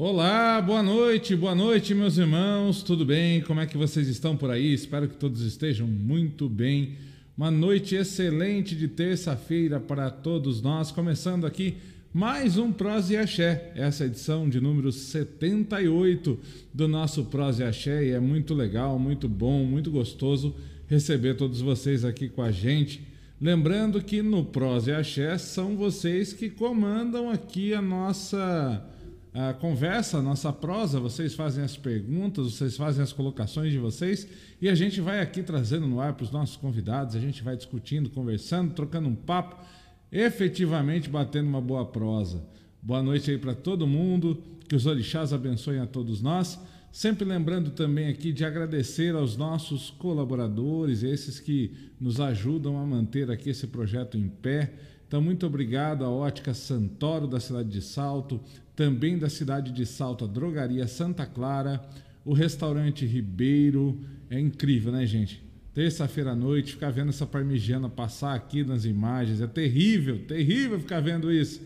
Olá, boa noite, boa noite, meus irmãos, tudo bem? Como é que vocês estão por aí? Espero que todos estejam muito bem. Uma noite excelente de terça-feira para todos nós, começando aqui mais um Prós e Axé, essa edição de número 78 do nosso Prós e Axé, e é muito legal, muito bom, muito gostoso receber todos vocês aqui com a gente. Lembrando que no Prós e Axé são vocês que comandam aqui a nossa a conversa, a nossa prosa, vocês fazem as perguntas, vocês fazem as colocações de vocês e a gente vai aqui trazendo no ar para os nossos convidados, a gente vai discutindo, conversando, trocando um papo, efetivamente batendo uma boa prosa. Boa noite aí para todo mundo, que os orixás abençoem a todos nós. Sempre lembrando também aqui de agradecer aos nossos colaboradores, esses que nos ajudam a manter aqui esse projeto em pé. Então, muito obrigado à Ótica Santoro da cidade de Salto, também da cidade de Salto, a Drogaria Santa Clara, o restaurante Ribeiro. É incrível, né, gente? Terça-feira à noite, ficar vendo essa parmigiana passar aqui nas imagens. É terrível, terrível ficar vendo isso.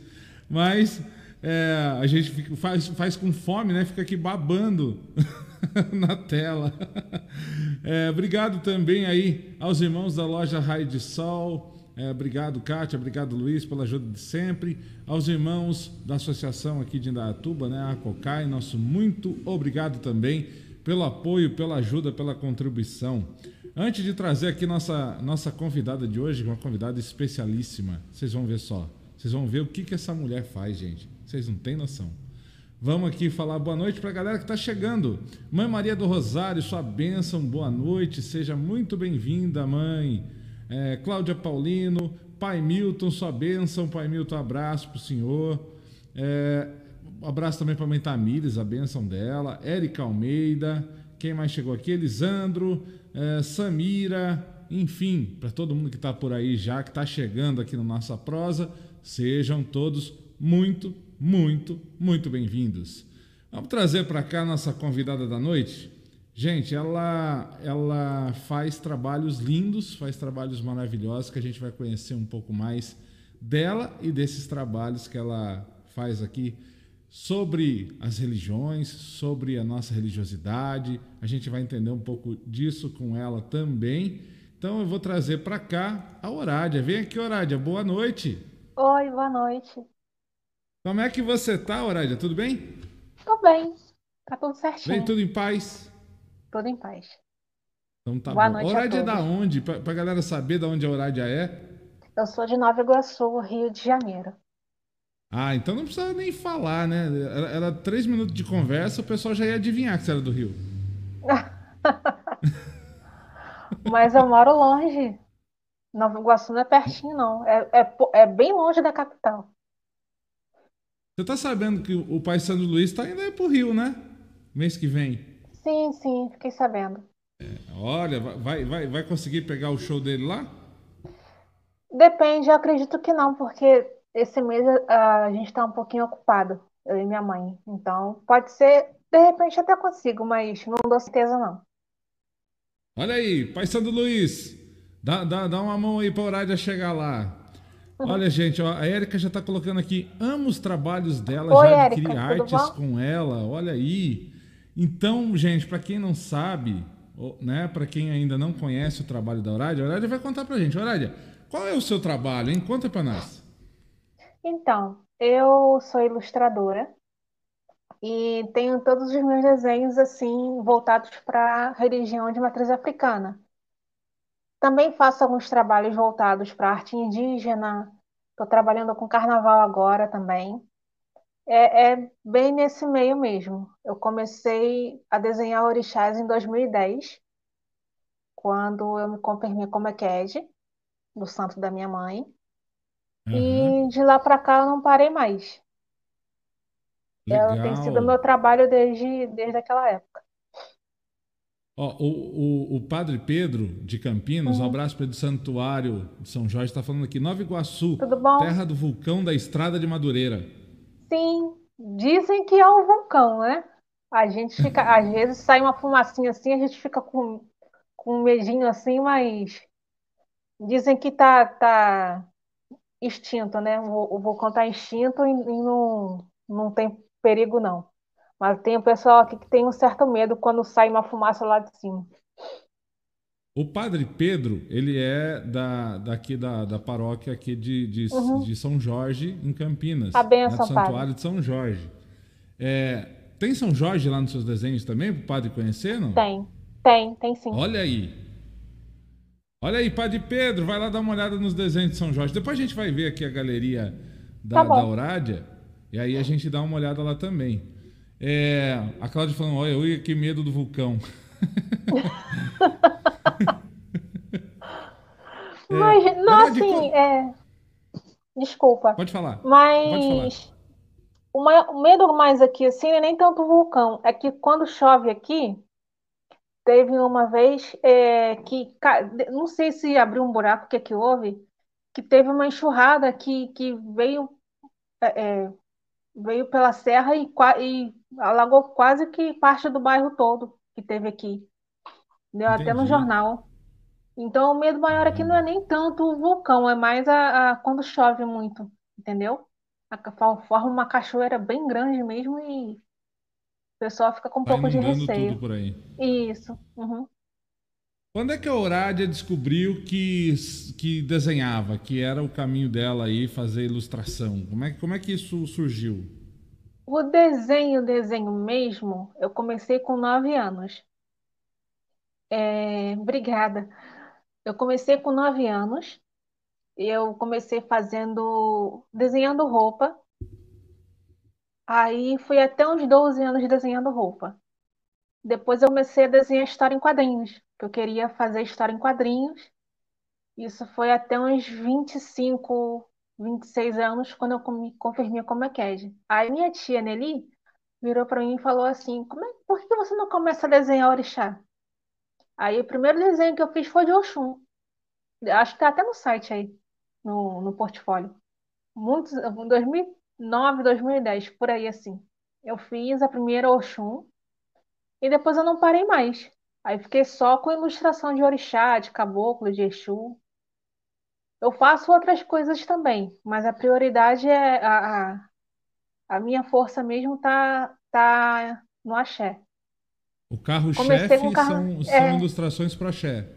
Mas é, a gente fica, faz, faz com fome, né? Fica aqui babando na tela. É, obrigado também aí aos irmãos da loja Raio de Sol, é, obrigado, Kátia. Obrigado, Luiz, pela ajuda de sempre. Aos irmãos da associação aqui de Indaiatuba, né, a COCAI, nosso muito obrigado também pelo apoio, pela ajuda, pela contribuição. Antes de trazer aqui nossa, nossa convidada de hoje, uma convidada especialíssima, vocês vão ver só. Vocês vão ver o que, que essa mulher faz, gente. Vocês não têm noção. Vamos aqui falar boa noite para a galera que está chegando. Mãe Maria do Rosário, sua bênção, boa noite. Seja muito bem-vinda, mãe é, Cláudia Paulino, Pai Milton, sua bênção, Pai Milton, abraço para o senhor. É, abraço também para a mãe Tamires, a bênção dela. Érica Almeida, quem mais chegou aqui? Elisandro, é, Samira, enfim, para todo mundo que está por aí já, que está chegando aqui na nossa prosa, sejam todos muito, muito, muito bem-vindos. Vamos trazer para cá nossa convidada da noite. Gente, ela, ela faz trabalhos lindos, faz trabalhos maravilhosos que a gente vai conhecer um pouco mais dela e desses trabalhos que ela faz aqui sobre as religiões, sobre a nossa religiosidade. A gente vai entender um pouco disso com ela também. Então eu vou trazer para cá a Orádia. Vem aqui, Orádia. Boa noite. Oi, boa noite. Como é que você tá, Orádia? Tudo bem? Tô bem. Tá tudo certinho. Vem tudo em paz? Tudo em paz. Então tá Boa bom. noite a Orádia é da onde? Pra, pra galera saber da onde a Orádia é. Eu sou de Nova Iguaçu, Rio de Janeiro. Ah, então não precisa nem falar, né? Era, era três minutos de conversa, o pessoal já ia adivinhar que você era do Rio. Mas eu moro longe. Nova Iguaçu não é pertinho, não. É, é, é bem longe da capital. Você tá sabendo que o pai Sandro Luiz tá indo aí pro Rio, né? Mês que vem. Sim, sim, fiquei sabendo. Olha, vai, vai, vai conseguir pegar o show dele lá? Depende, eu acredito que não, porque esse mês a, a gente está um pouquinho ocupado, eu e minha mãe. Então, pode ser, de repente até consigo, mas não dou certeza, não. Olha aí, pai Sandro Luiz. Dá, dá, dá uma mão aí pra Orádia chegar lá. Olha, gente, ó, a Érica já tá colocando aqui. Amo os trabalhos dela, Oi, já Érica, adquiri tudo artes bom? com ela. Olha aí. Então, gente, para quem não sabe, né, para quem ainda não conhece o trabalho da Orádia, a Orádia vai contar pra gente. Orádia, qual é o seu trabalho, hein? Conta pra nós. Então, eu sou ilustradora e tenho todos os meus desenhos assim voltados para a religião de matriz africana. Também faço alguns trabalhos voltados para arte indígena. Estou trabalhando com carnaval agora também. É, é bem nesse meio mesmo. Eu comecei a desenhar orixás em 2010, quando eu me confirmei como Ekede, do santo da minha mãe. Aham, E de lá para cá eu não parei mais. Ela tem sido legal. meu trabalho desde, desde aquela época. Ó, o, o, o Padre Pedro de Campinas, um Uhum. abraço para ele do Santuário de São Jorge, está falando aqui, Nova Iguaçu, terra do vulcão da Estrada de Madureira. Sim, dizem que é um vulcão, né? A gente fica, às vezes sai uma fumacinha assim, a gente fica com, com um medinho assim, mas dizem que tá, tá extinto, né? O, o vulcão tá extinto e, e não, não tem perigo, não. Mas tem o pessoal aqui que tem um certo medo quando sai uma fumaça lá de cima. O Padre Pedro, ele é da, daqui da, da paróquia aqui de, de, Uhum. de São Jorge, em Campinas. A benção, né, do Santuário de São Jorge. É, tem São Jorge lá nos seus desenhos também, para o padre conhecer, não? Tem, tem, tem sim. Olha aí. Olha aí, Padre Pedro, vai lá dar uma olhada nos desenhos de São Jorge. Depois a gente vai ver aqui a galeria da, Tá da Orádia. E aí a gente dá uma olhada lá também. É, a Cláudia falando, olha, eu ia que medo do vulcão. Mas, não, verdade, assim, como- é. Desculpa. Pode falar. Pode Mas o, mai- o medo mais aqui, assim, não é nem tanto o vulcão. É que quando chove aqui, teve uma vez é, que, não sei se abriu um buraco, o que que houve, que teve uma enxurrada que, que veio, é, é, veio pela serra e, e alagou quase que parte do bairro todo que teve aqui. Deu até no Entendi. jornal. Então, o medo maior aqui não é nem tanto o vulcão, é mais a, a- quando chove muito, entendeu? A, forma uma cachoeira bem grande mesmo e o pessoal fica com um Tá pouco de receio. tudo por aí. Isso. uhum. Quando é que a Orádia descobriu que, que desenhava, que era o caminho dela aí fazer ilustração? Como é, que- como é que isso surgiu? O desenho, desenho mesmo, eu comecei com nove anos. É, obrigada. Eu comecei com nove anos. Eu comecei fazendo, desenhando roupa. Aí fui até uns 12 anos desenhando roupa. Depois eu comecei a desenhar história em quadrinhos, que eu queria fazer história em quadrinhos. Isso foi até uns 25, 26 anos, quando eu me confirmei como EQUED. Aí minha tia Nelly virou para mim e falou assim: como é, por que você não começa a desenhar orixá? Aí o primeiro desenho que eu fiz foi de Oxum. Acho que tá até no site aí, no, no portfólio. Muitos, em 2009, 2010, por aí assim. Eu fiz a primeira Oxum e depois eu não parei mais. Aí fiquei só com ilustração de orixá, de caboclo, de Exu. Eu faço outras coisas também, mas a prioridade é a, a, a minha força mesmo tá, tá no axé. O carro-chefe carro- são, são é. ilustrações para axé.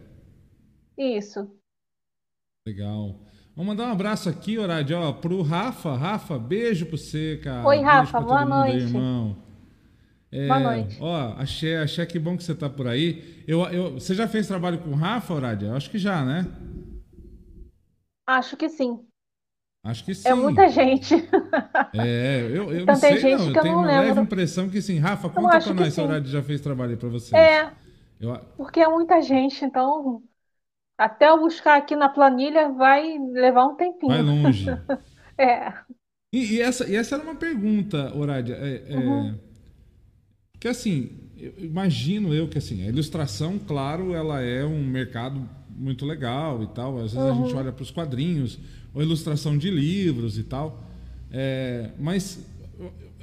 Isso. Legal. Vamos mandar um abraço aqui, Orádia, ó, pro Rafa. Rafa, beijo pra você, cara. Oi, Rafa, boa mundo aí, noite. irmão. É, Boa noite. Ó, axé, axé, que bom que você tá por aí. Eu, eu, você já fez trabalho com o Rafa, Orádia? Acho que já, né? Acho que sim. Acho que sim. É muita gente. É, eu, eu Então não tem sei, gente não. Que eu tenho não leve lembro. impressão que sim. Rafa, conta pra nós se a. Orádia já fez trabalho aí pra vocês. É, Eu, porque é muita gente, então até eu buscar aqui na planilha vai levar um vai tempinho. longe. É. E, e essa, e essa era uma pergunta, Orádia. É, é, Uhum. que assim, eu imagino eu que assim, a ilustração, claro, ela é um mercado muito legal e tal. Às vezes a gente Uhum. olha para os quadrinhos, ou ilustração de livros e tal. É, mas,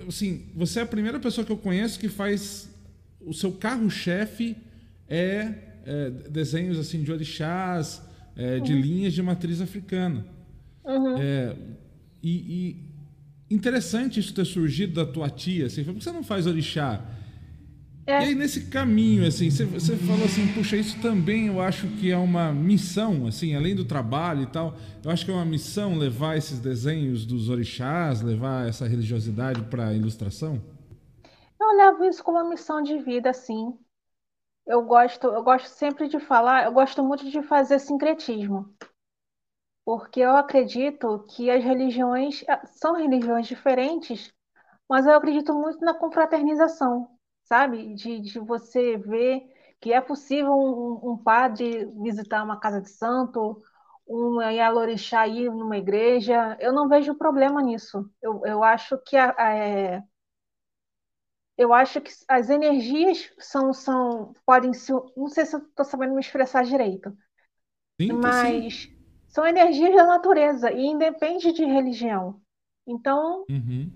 assim, você é a primeira pessoa que eu conheço que faz. O seu carro-chefe é, é desenhos assim de orixás, é, de linhas de matriz africana. Uhum. É, e, e interessante isso ter surgido da tua tia, assim, por que você não faz orixá? É. E aí nesse caminho, assim, você, falou assim, puxa, isso também eu acho que é uma missão, assim, além do trabalho e tal, eu acho que é uma missão levar esses desenhos dos orixás, levar essa religiosidade para a ilustração. Eu levo isso como uma missão de vida, assim. Eu gosto, eu gosto sempre de falar, eu gosto muito de fazer sincretismo, porque eu acredito que as religiões ah, são religiões diferentes, mas eu acredito muito na confraternização, sabe? De, de você ver que é possível um, um- padre visitar uma casa de santo, um Yalorixá ir numa igreja. Eu não vejo problema nisso. Eu, eu acho que a- a- é, eu acho que as energias são, são podem se. Não sei se eu estou sabendo me expressar direito, Sim, tá sim. mas são energias da natureza e independe de religião. Então, Uhum.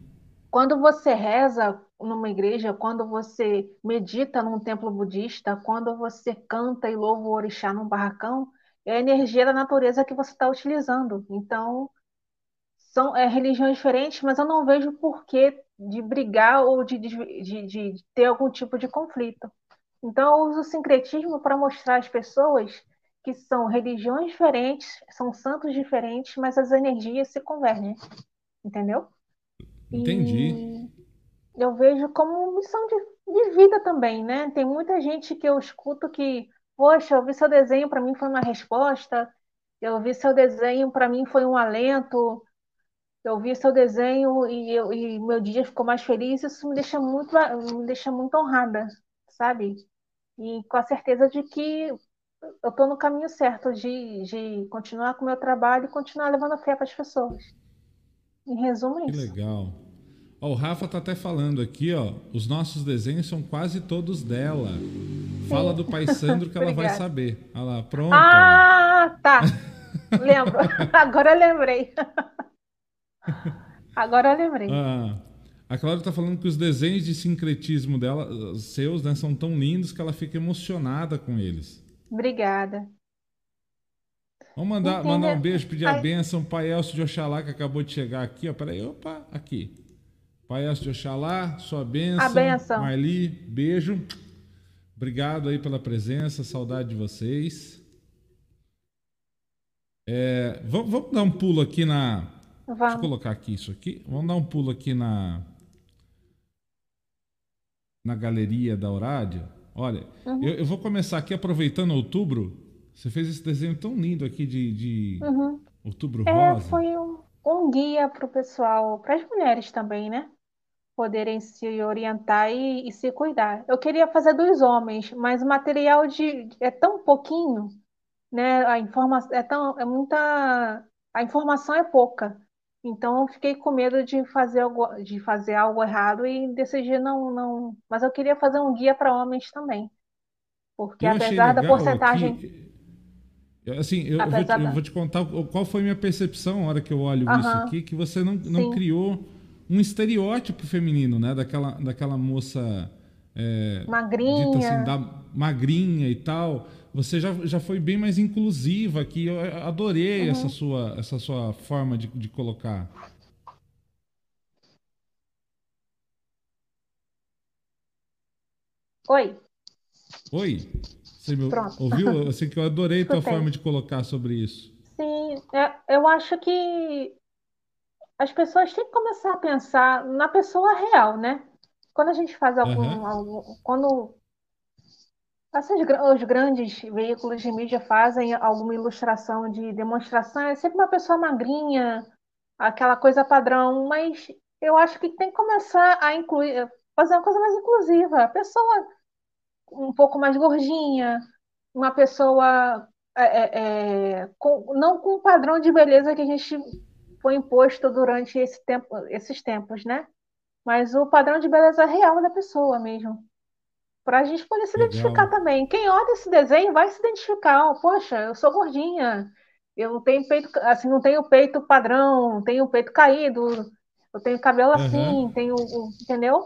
quando você reza numa igreja, quando você medita num templo budista, quando você canta e louva o orixá num barracão, é a energia da natureza que você está utilizando. Então, são é, religiões diferentes, mas eu não vejo por que de brigar ou de, de, de, de ter algum tipo de conflito. Então, eu uso o sincretismo para mostrar às pessoas que são religiões diferentes, são santos diferentes, mas as energias se convergem, entendeu? Entendi. E eu vejo como missão de, de vida também, né? Tem muita gente que eu escuto que, poxa, eu vi seu desenho, para mim foi uma resposta, eu vi seu desenho, para mim foi um alento, eu vi seu desenho e, eu, e meu dia ficou mais feliz, isso me deixa muito, me deixa muito honrada, sabe? E com a certeza de que eu estou no caminho certo de, de continuar com o meu trabalho e continuar levando fé para as pessoas. Em resumo, é que isso. Que legal. Ó, o Rafa tá até falando aqui, ó. Os nossos desenhos são quase todos dela. Fala do Pai Sandro que ela vai saber. Olha lá, pronto. Ah, tá. Lembro. Agora eu lembrei. Agora eu lembrei. Ah, a Cláudia está falando que os desenhos de sincretismo dela, seus, né, são tão lindos que ela fica emocionada com eles. Obrigada. Vamos mandar, mandar um beijo, pedir Ai. a bênção. Pai Elcio de Oxalá, que acabou de chegar aqui. Ó, peraí, opa, aqui. Pai de Oxalá, sua bênção. A bênção. Marli, beijo. Obrigado aí pela presença, saudade de vocês. É, vamos, vamos, dar um pulo aqui na. Vamos. Deixa eu colocar aqui isso aqui. Vamos dar um pulo aqui na. Na galeria da Orádia. Olha, uhum. eu, eu, vou começar aqui aproveitando outubro. Você fez esse desenho tão lindo aqui de, de uhum. outubro é, rosa. Foi um, um guia para o pessoal, para as mulheres também, né? Poderem se orientar e, e, se cuidar. Eu queria fazer dos homens, mas o material de, é tão pouquinho, né? A informação é tão é muita, a informação é pouca. Então eu fiquei com medo de fazer algo, de fazer algo errado e decidi não, não. Mas eu queria fazer um guia para homens também. Porque eu apesar da porcentagem. Que... Assim, eu, eu, vou te, eu, vou te, contar qual foi a minha percepção na hora que eu olho isso aqui, que você não, não criou um estereótipo feminino, né? Daquela, daquela moça é, magrinha. Assim, da, magrinha e tal. Você já, já foi bem mais inclusiva aqui. Eu adorei uhum. essa, sua, essa sua forma de, de colocar. Oi. Oi. Você me Pronto. ouviu? Assim que eu adorei tua forma de colocar sobre isso. Sim, eu acho que as pessoas têm que começar a pensar na pessoa real, né? Quando a gente faz algum, uhum. algum quando essas, os grandes veículos de mídia fazem alguma ilustração de demonstração, é sempre uma pessoa magrinha, aquela coisa padrão, mas eu acho que tem que começar a incluir, fazer uma coisa mais inclusiva. A pessoa um pouco mais gordinha, uma pessoa é, é, é com, não com o padrão de beleza que a gente foi imposto durante esse tempo, esses tempos, né? Mas o padrão de beleza real da pessoa mesmo para a gente poder se Legal. identificar também. Quem olha esse desenho vai se identificar. Poxa, eu sou gordinha, eu não tenho peito, assim, não tenho peito padrão, tenho peito caído, eu tenho cabelo uhum. assim, tenho, entendeu?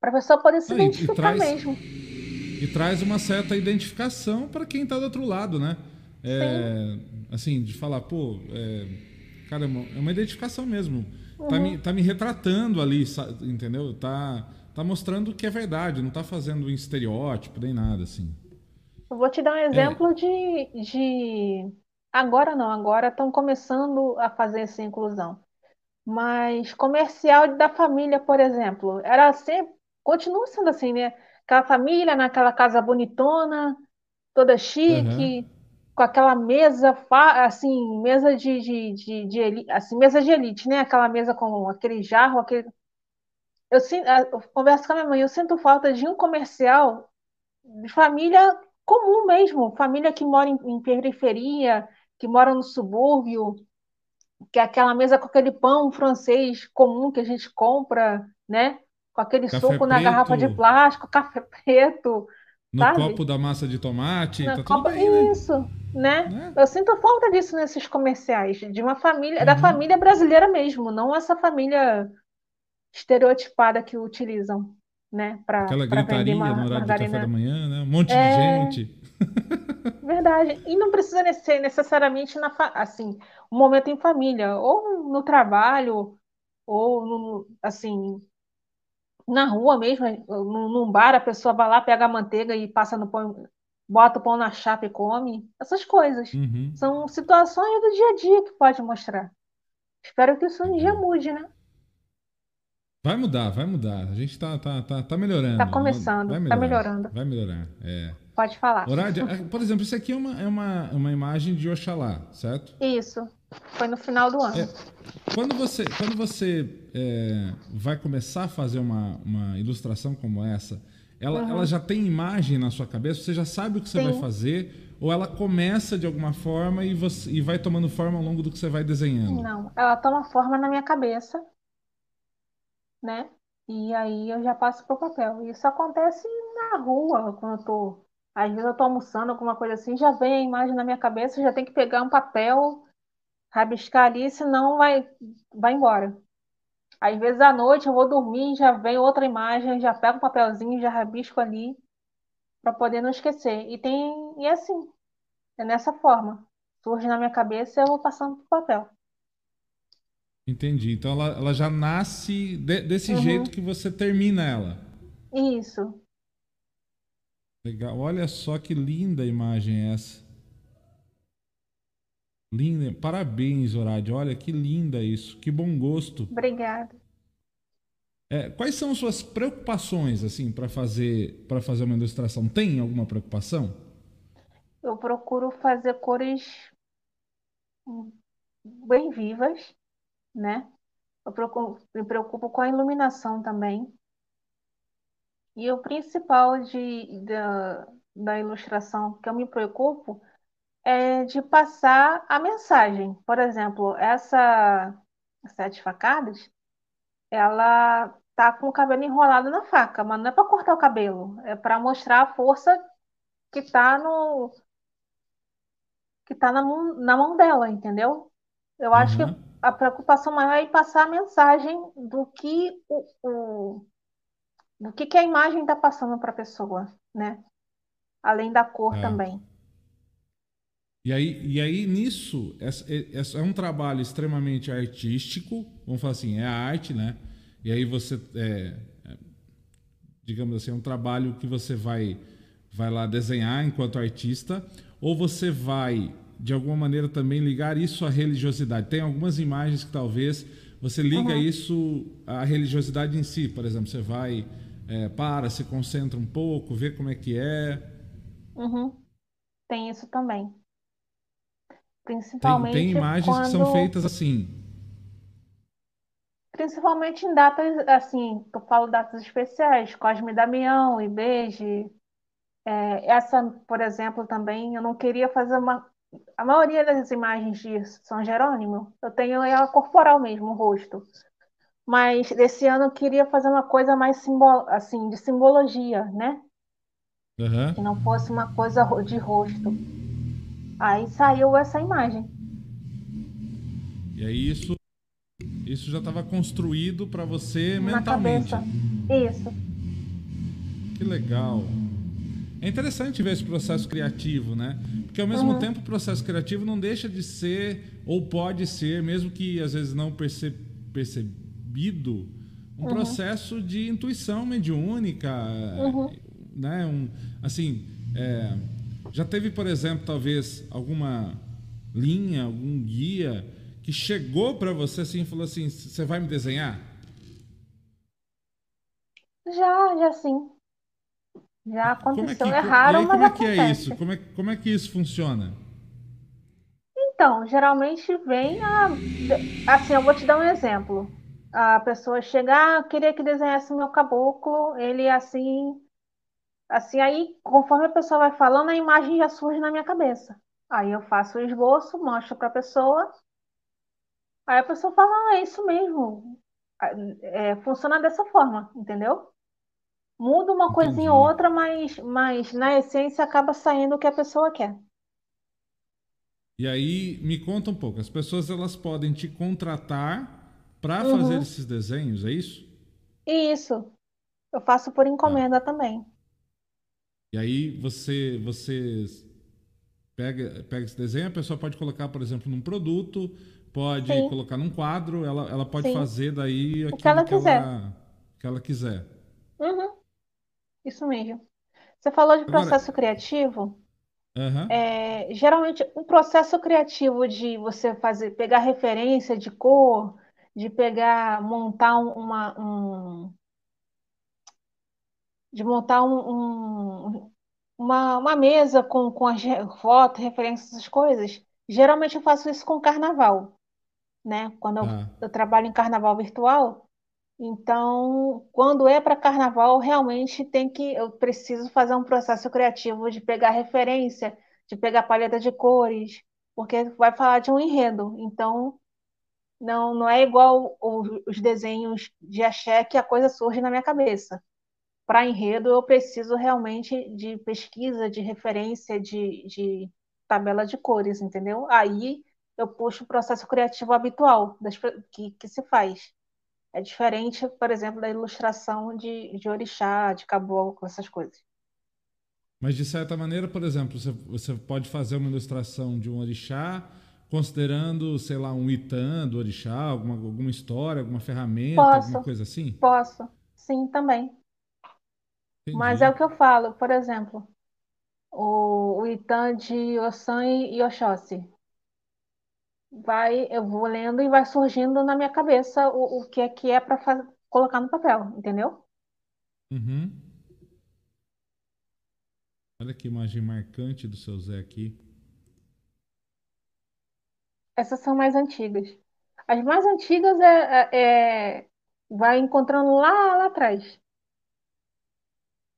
Para a pessoa poder se ah, identificar e traz, mesmo. E traz uma certa identificação para quem está do outro lado, né? É, assim, de falar, pô, é, cara, é uma identificação mesmo. Uhum. Tá, me, tá me retratando ali, entendeu? Tá tá mostrando que é verdade, não tá fazendo um estereótipo nem nada assim. Eu vou te dar um exemplo é. de, de. Agora não, agora estão começando a fazer essa inclusão. Mas comercial da família, por exemplo, era sempre. Continua sendo assim, né? Aquela família naquela casa bonitona, toda chique, uhum. Com aquela mesa, assim, mesa de, de, de, de elite, assim, mesa de elite, né? Aquela mesa com aquele jarro, aquele eu, eu converso com a minha mãe, eu sinto falta de um comercial de família comum mesmo, família que mora em, em periferia, que mora no subúrbio, que é aquela mesa com aquele pão francês comum que a gente compra, né? Com aquele café suco preto, na garrafa de plástico, café preto. No sabe? copo da massa de tomate, na tá copa, bem, né? Isso, né? Né? Eu sinto falta disso nesses comerciais, de uma família, uhum. da família brasileira mesmo, não essa família estereotipada que utilizam, né? Pra, Aquela pra gritaria no horário margarina. do café da manhã, né? Um monte é... de gente. Verdade. E não precisa ser necessariamente na assim, um momento em família, ou no trabalho, ou no, assim, na rua mesmo, num, num bar, a pessoa vai lá, pega a manteiga e passa no pão, bota o pão na chapa e come. Essas coisas. Uhum. São situações do dia a dia que pode mostrar. Espero que isso um dia mude, né? Vai mudar, vai mudar. A gente tá, tá, tá, tá melhorando. Tá começando, vai tá melhorando. Vai melhorar, é. Pode falar. Horário, por exemplo, isso aqui é uma, é uma, uma imagem de Oxalá, certo? Isso. Foi no final do ano. É, quando você, quando você é, vai começar a fazer uma, uma ilustração como essa, ela, Uhum. ela já tem imagem na sua cabeça? Você já sabe o que você Sim. vai fazer? Ou ela começa de alguma forma e, você, e vai tomando forma ao longo do que você vai desenhando? Não, ela toma forma na minha cabeça, né? E aí eu já passo pro papel. Isso acontece na rua, quando eu tô, às vezes eu tô almoçando, alguma coisa assim, já vem a imagem na minha cabeça, já tem que pegar um papel, rabiscar ali, senão vai, vai embora. Às vezes à noite eu vou dormir, já vem outra imagem, já pego um papelzinho, já rabisco ali, para poder não esquecer. E tem, e é assim, é nessa forma. Surge na minha cabeça e eu vou passando pro papel. Entendi. Então ela, ela já nasce de- desse Uhum. jeito que você termina ela. Isso. Legal. Olha só que linda imagem essa. Linda. Parabéns, Horádio. Olha que linda isso. Que bom gosto. Obrigada. É, quais são suas preocupações assim para fazer para fazer uma ilustração? Tem alguma preocupação? Eu procuro fazer cores bem vivas, né? Eu procuro- me preocupo com a iluminação também. E o principal de, da, da ilustração que eu me preocupo é de passar a mensagem. Por exemplo, essa sete facadas, ela tá com o cabelo enrolado na faca, mas não é para cortar o cabelo, é para mostrar a força que tá no que tá na mão, na mão dela, entendeu? Eu acho que Aham. a preocupação maior é passar a mensagem do que o, o- do que, que a imagem está passando para a pessoa, né? Além da cor É. também. E aí, e aí nisso, é, essa é um trabalho extremamente artístico, vamos falar assim, é a arte, né? E aí você, é, é, digamos assim, é um trabalho que você vai, vai lá desenhar enquanto artista, ou você vai, de alguma maneira, também ligar isso à religiosidade. Tem algumas imagens que talvez você liga Uhum. isso à religiosidade em si, por exemplo, você vai, é, para, se concentra um pouco, vê como é que é. Uhum. Tem isso também. Tem, Principalmente tem imagens que são quando, feitas assim. principalmente em datas, assim, eu falo datas especiais, Cosme e Damião, Ibeje. É, essa, por exemplo, também, eu não queria fazer uma. A maioria das imagens de São Jerônimo, eu tenho ela corporal mesmo, o rosto. Mas esse ano eu queria fazer uma coisa mais simbol, assim, de simbologia, né? Aham. Que não fosse uma coisa de rosto. Aí saiu essa imagem. E aí isso, isso já estava construído para você Na mentalmente. cabeça. Isso. Que legal. É interessante ver esse processo criativo, né? Porque ao mesmo Uhum. tempo o processo criativo não deixa de ser, ou pode ser, mesmo que às vezes não perce- percebido, um Uhum. processo de intuição mediúnica, Uhum. né? Um, assim, é, já teve, por exemplo, talvez alguma linha, algum guia que chegou para você assim e falou assim, você vai me desenhar? Já, já sim. Já Como é que, aconteceu. É raro, aí, mas como é que é acontece. isso? Como é, como é que isso funciona? Então, geralmente vem a. Assim, eu vou te dar um exemplo. A pessoa chega, ah, queria que desenhasse meu caboclo, ele assim. Assim, aí, conforme a pessoa vai falando, a imagem já surge na minha cabeça. Aí eu faço o esboço, mostro para a pessoa. Aí a pessoa fala, ah, é isso mesmo. Ah, É, funciona dessa forma, entendeu? Muda uma coisinha ou Entendi. outra, mas, mas na essência acaba saindo o que a pessoa quer. E aí, me conta um pouco. As pessoas elas podem te contratar para Uhum. fazer esses desenhos, é isso? Isso, eu faço por encomenda também. E aí você você pega pega esse desenho, a pessoa pode colocar, por exemplo, num produto, pode Sim. colocar num quadro, ela, ela pode Sim. fazer daí aquilo que ela que quiser. ela, que ela quiser. Uhum, isso mesmo. Você falou de Agora, processo criativo. aham, É, geralmente, um processo criativo de você fazer, pegar referência de cor, de pegar, montar um- uma, um, de montar um, um- uma, uma mesa com, com as fotos, referências, essas coisas. Geralmente eu faço isso com carnaval, né? Quando eu, tá. eu trabalho em carnaval virtual, então, quando é para carnaval, realmente tem que, eu preciso fazer um processo criativo de pegar referência, de pegar paleta de cores, porque vai falar de um enredo. Então, não, não é igual o- os desenhos de axé que a coisa surge na minha cabeça. Para enredo, eu preciso realmente de pesquisa, de referência, de, de tabela de cores, entendeu? Aí eu puxo o processo criativo habitual das que, que se faz. É diferente, por exemplo, da ilustração de, de orixá, de caboclo, essas coisas. Mas de certa maneira, por exemplo, você, você pode fazer uma ilustração de um orixá, considerando, sei lá, um itã do orixá, alguma, alguma história, alguma ferramenta, alguma Posso, coisa assim? posso, sim, também. Mas é o Entendi. que eu falo, por exemplo, o, o Itã de Ossan e Oxóssi. Vai, eu vou lendo e vai surgindo na minha cabeça o, o que é que é para colocar no papel, entendeu? Uhum. Olha que imagem marcante do seu Zé aqui. Essas são mais antigas. As mais antigas é, é- é- vai encontrando lá, lá atrás.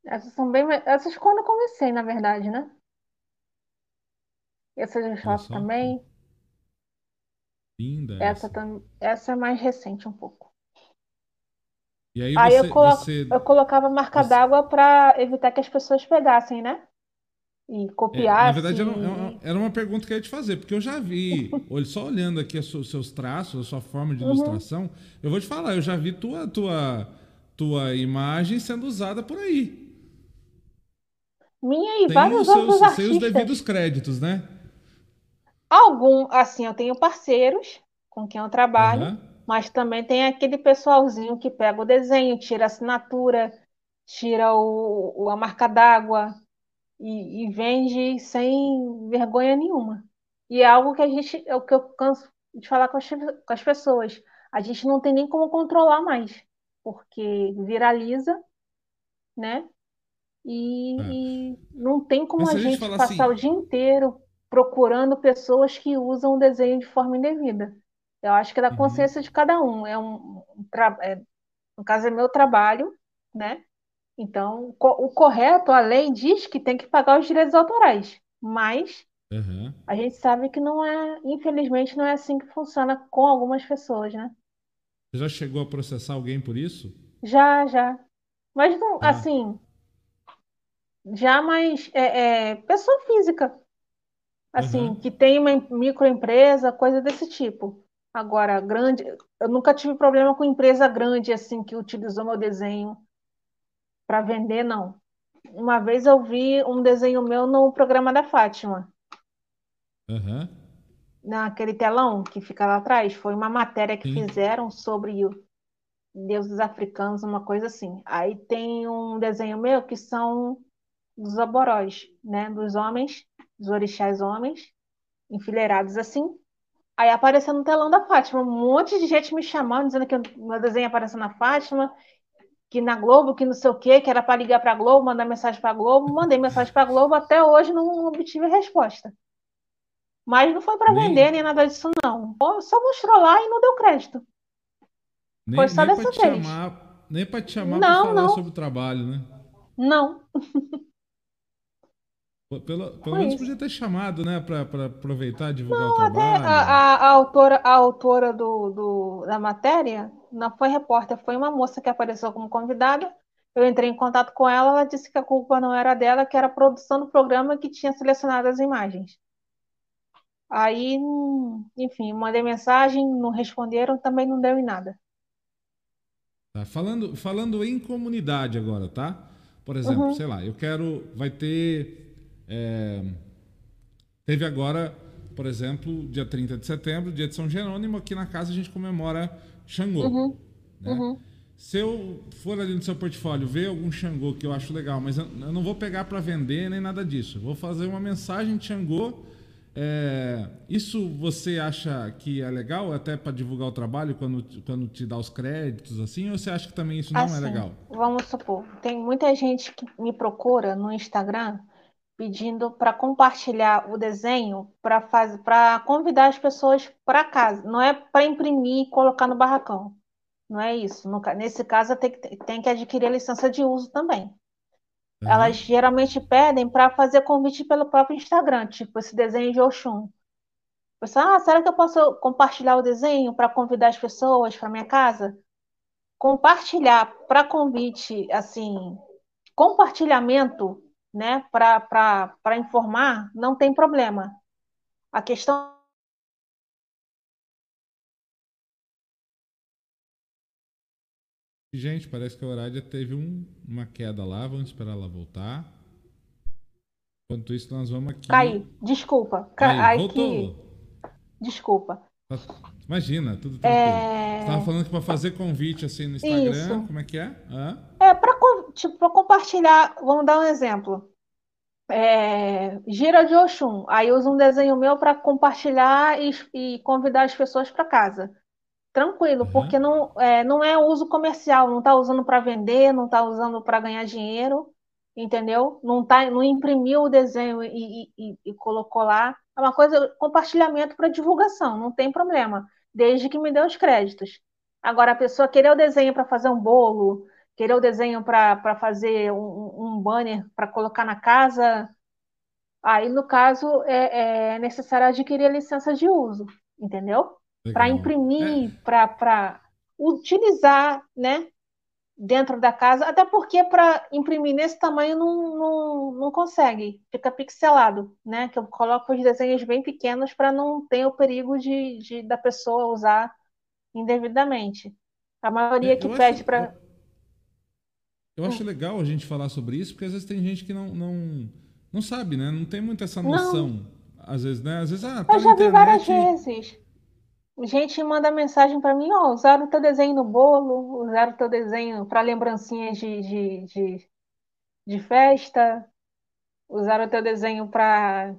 Essas são bem, essas quando eu comecei, na verdade, né? Essa de Olha Oxóssi só, que também. linda Essa, essa. tam, essa é mais recente um pouco. E aí Aí eu, você, colo, você, eu colocava marca você- d'água para evitar que as pessoas pegassem, né? E é, na verdade era, um- era uma era uma pergunta que eu ia te fazer, porque eu já vi, olha, só olhando aqui os seus traços, a sua forma de Uhum. ilustração, eu vou te falar, eu já vi tua, tua, tua imagem sendo usada por aí. Minha e vários os outros seus, sem os artistas. devidos créditos, né? Algum, assim, eu tenho parceiros com quem eu trabalho, Aham, mas também tem aquele pessoalzinho que pega o desenho, tira a assinatura, tira o, o- a marca d'água e, e vende sem vergonha nenhuma. E é algo que a gente, é o que eu canso de falar com as, com as pessoas. A gente não tem nem como controlar mais, porque viraliza, né? E, e não tem como a a gente passar o assim, dia inteiro procurando pessoas que usam o desenho de forma indevida. Eu acho que é da uhum, consciência de cada um. É um, um tra- é- no caso, é meu trabalho, né? Então, o correto, a lei diz que tem que pagar os direitos autorais, mas aham. a gente sabe que não é, infelizmente, não é assim que funciona com algumas pessoas, né? Você já chegou a processar alguém por isso? Já, já. Mas não, Já. assim, já mais é, é, pessoa física. assim, Aham. que tem uma em- microempresa, coisa desse tipo. Agora, grande, eu nunca tive problema com empresa grande, assim, que utilizou meu desenho para vender, não. Uma vez eu vi um desenho meu no programa da Fátima, Aham. naquele telão que fica lá atrás. Foi uma matéria que Sim. fizeram sobre o deuses africanos, uma coisa assim. Aí tem um desenho meu que são dos oborós, né? Dos homens, dos orixás homens, enfileirados assim. Aí apareceu no telão da Fátima, um monte de gente me chamando, dizendo que o meu desenho apareceu na Fátima, que na Globo, que não sei o quê, que era para ligar para a Globo, mandar mensagem para a Globo. Mandei mensagem para a Globo, até hoje não obtive resposta. Mas não foi para vender Nem, nada disso, não. Só mostrou lá e não deu crédito. Foi nem, só nem dessa te vez. chamar, nem para te chamar para falar não, sobre o trabalho, né? não. Pelo, pelo Foi menos podia ter chamado, né, para aproveitar divulgar o Até a, trabalho. a, a autora, a autora do, do- da matéria não foi repórter, foi uma moça que apareceu como convidada. Eu entrei em contato com ela, ela disse que a culpa não era dela, que era a produção do programa que tinha selecionado as imagens. Aí, enfim, mandei mensagem, não responderam, também não deu em nada. Tá? Falando, falando em comunidade agora, tá? Por exemplo, Uhum, sei lá, eu quero, vai ter, é, teve agora, por exemplo, dia 30 de setembro, dia de São Jerônimo, aqui na casa a gente comemora Xangô. Uhum. Né? Uhum. Se eu for ali no seu portfólio ver algum Xangô que eu acho legal, mas eu, não vou pegar para vender nem nada disso. vou fazer uma mensagem de Xangô. É, isso você acha que é legal até para divulgar o trabalho quando, quando te dá os créditos assim? Ou você acha que também isso não é assim, é legal? Vamos supor, tem muita gente que me procura no Instagram pedindo para compartilhar o desenho para fazer para convidar as pessoas para casa. Não é para imprimir e colocar no barracão. Não é isso. No, nesse caso, tem que, tem que adquirir a licença de uso também. Uhum. Elas geralmente pedem para fazer convite pelo próprio Instagram, tipo esse desenho de Oxum. Pessoal, ah, será que eu posso compartilhar o desenho para convidar as pessoas para minha casa? Compartilhar para convite, assim, compartilhamento né, para informar, não tem problema. A questão Gente, parece que a Horádia teve um, uma queda lá. Vamos esperar ela voltar. Enquanto isso, nós vamos aqui. Caí, desculpa. Caí, voltou. Que... Desculpa. Tá, imagina, tudo tranquilo. É... Você estava falando que para fazer convite assim no Instagram, isso. como é que é? Hã? É, para tipo, compartilhar, vamos dar um exemplo. É, gira de Oxum. Aí usa um desenho meu para compartilhar e, e, convidar as pessoas para casa. Tranquilo, uhum. porque não é, não é uso comercial, não está usando para vender, não está usando para ganhar dinheiro, entendeu? Não, tá, não imprimiu o desenho e, e, e colocou lá. É uma coisa, compartilhamento para divulgação, não tem problema, desde que me dê os créditos. Agora, a pessoa querer o desenho para fazer um bolo, querer o desenho para fazer um, um banner para colocar na casa, aí, no caso, é, é necessário adquirir a licença de uso, entendeu? Para imprimir, é. para utilizar, né? Dentro da casa, até porque para imprimir nesse tamanho não, não, não consegue, fica pixelado, né? Que eu coloco os desenhos bem pequenos para não ter o perigo de, de, da pessoa usar indevidamente. A maioria que pede para. Eu acho legal a gente falar sobre isso, porque às vezes tem gente que não, não, não sabe, né? Não tem muito essa noção. Não. Às vezes, né? Às vezes, ah, tá Eu já vi várias vezes gente manda mensagem para mim, ó, oh, usaram o teu desenho no bolo, usaram o teu desenho para lembrancinhas de, de, de, de, festa, usaram o teu desenho para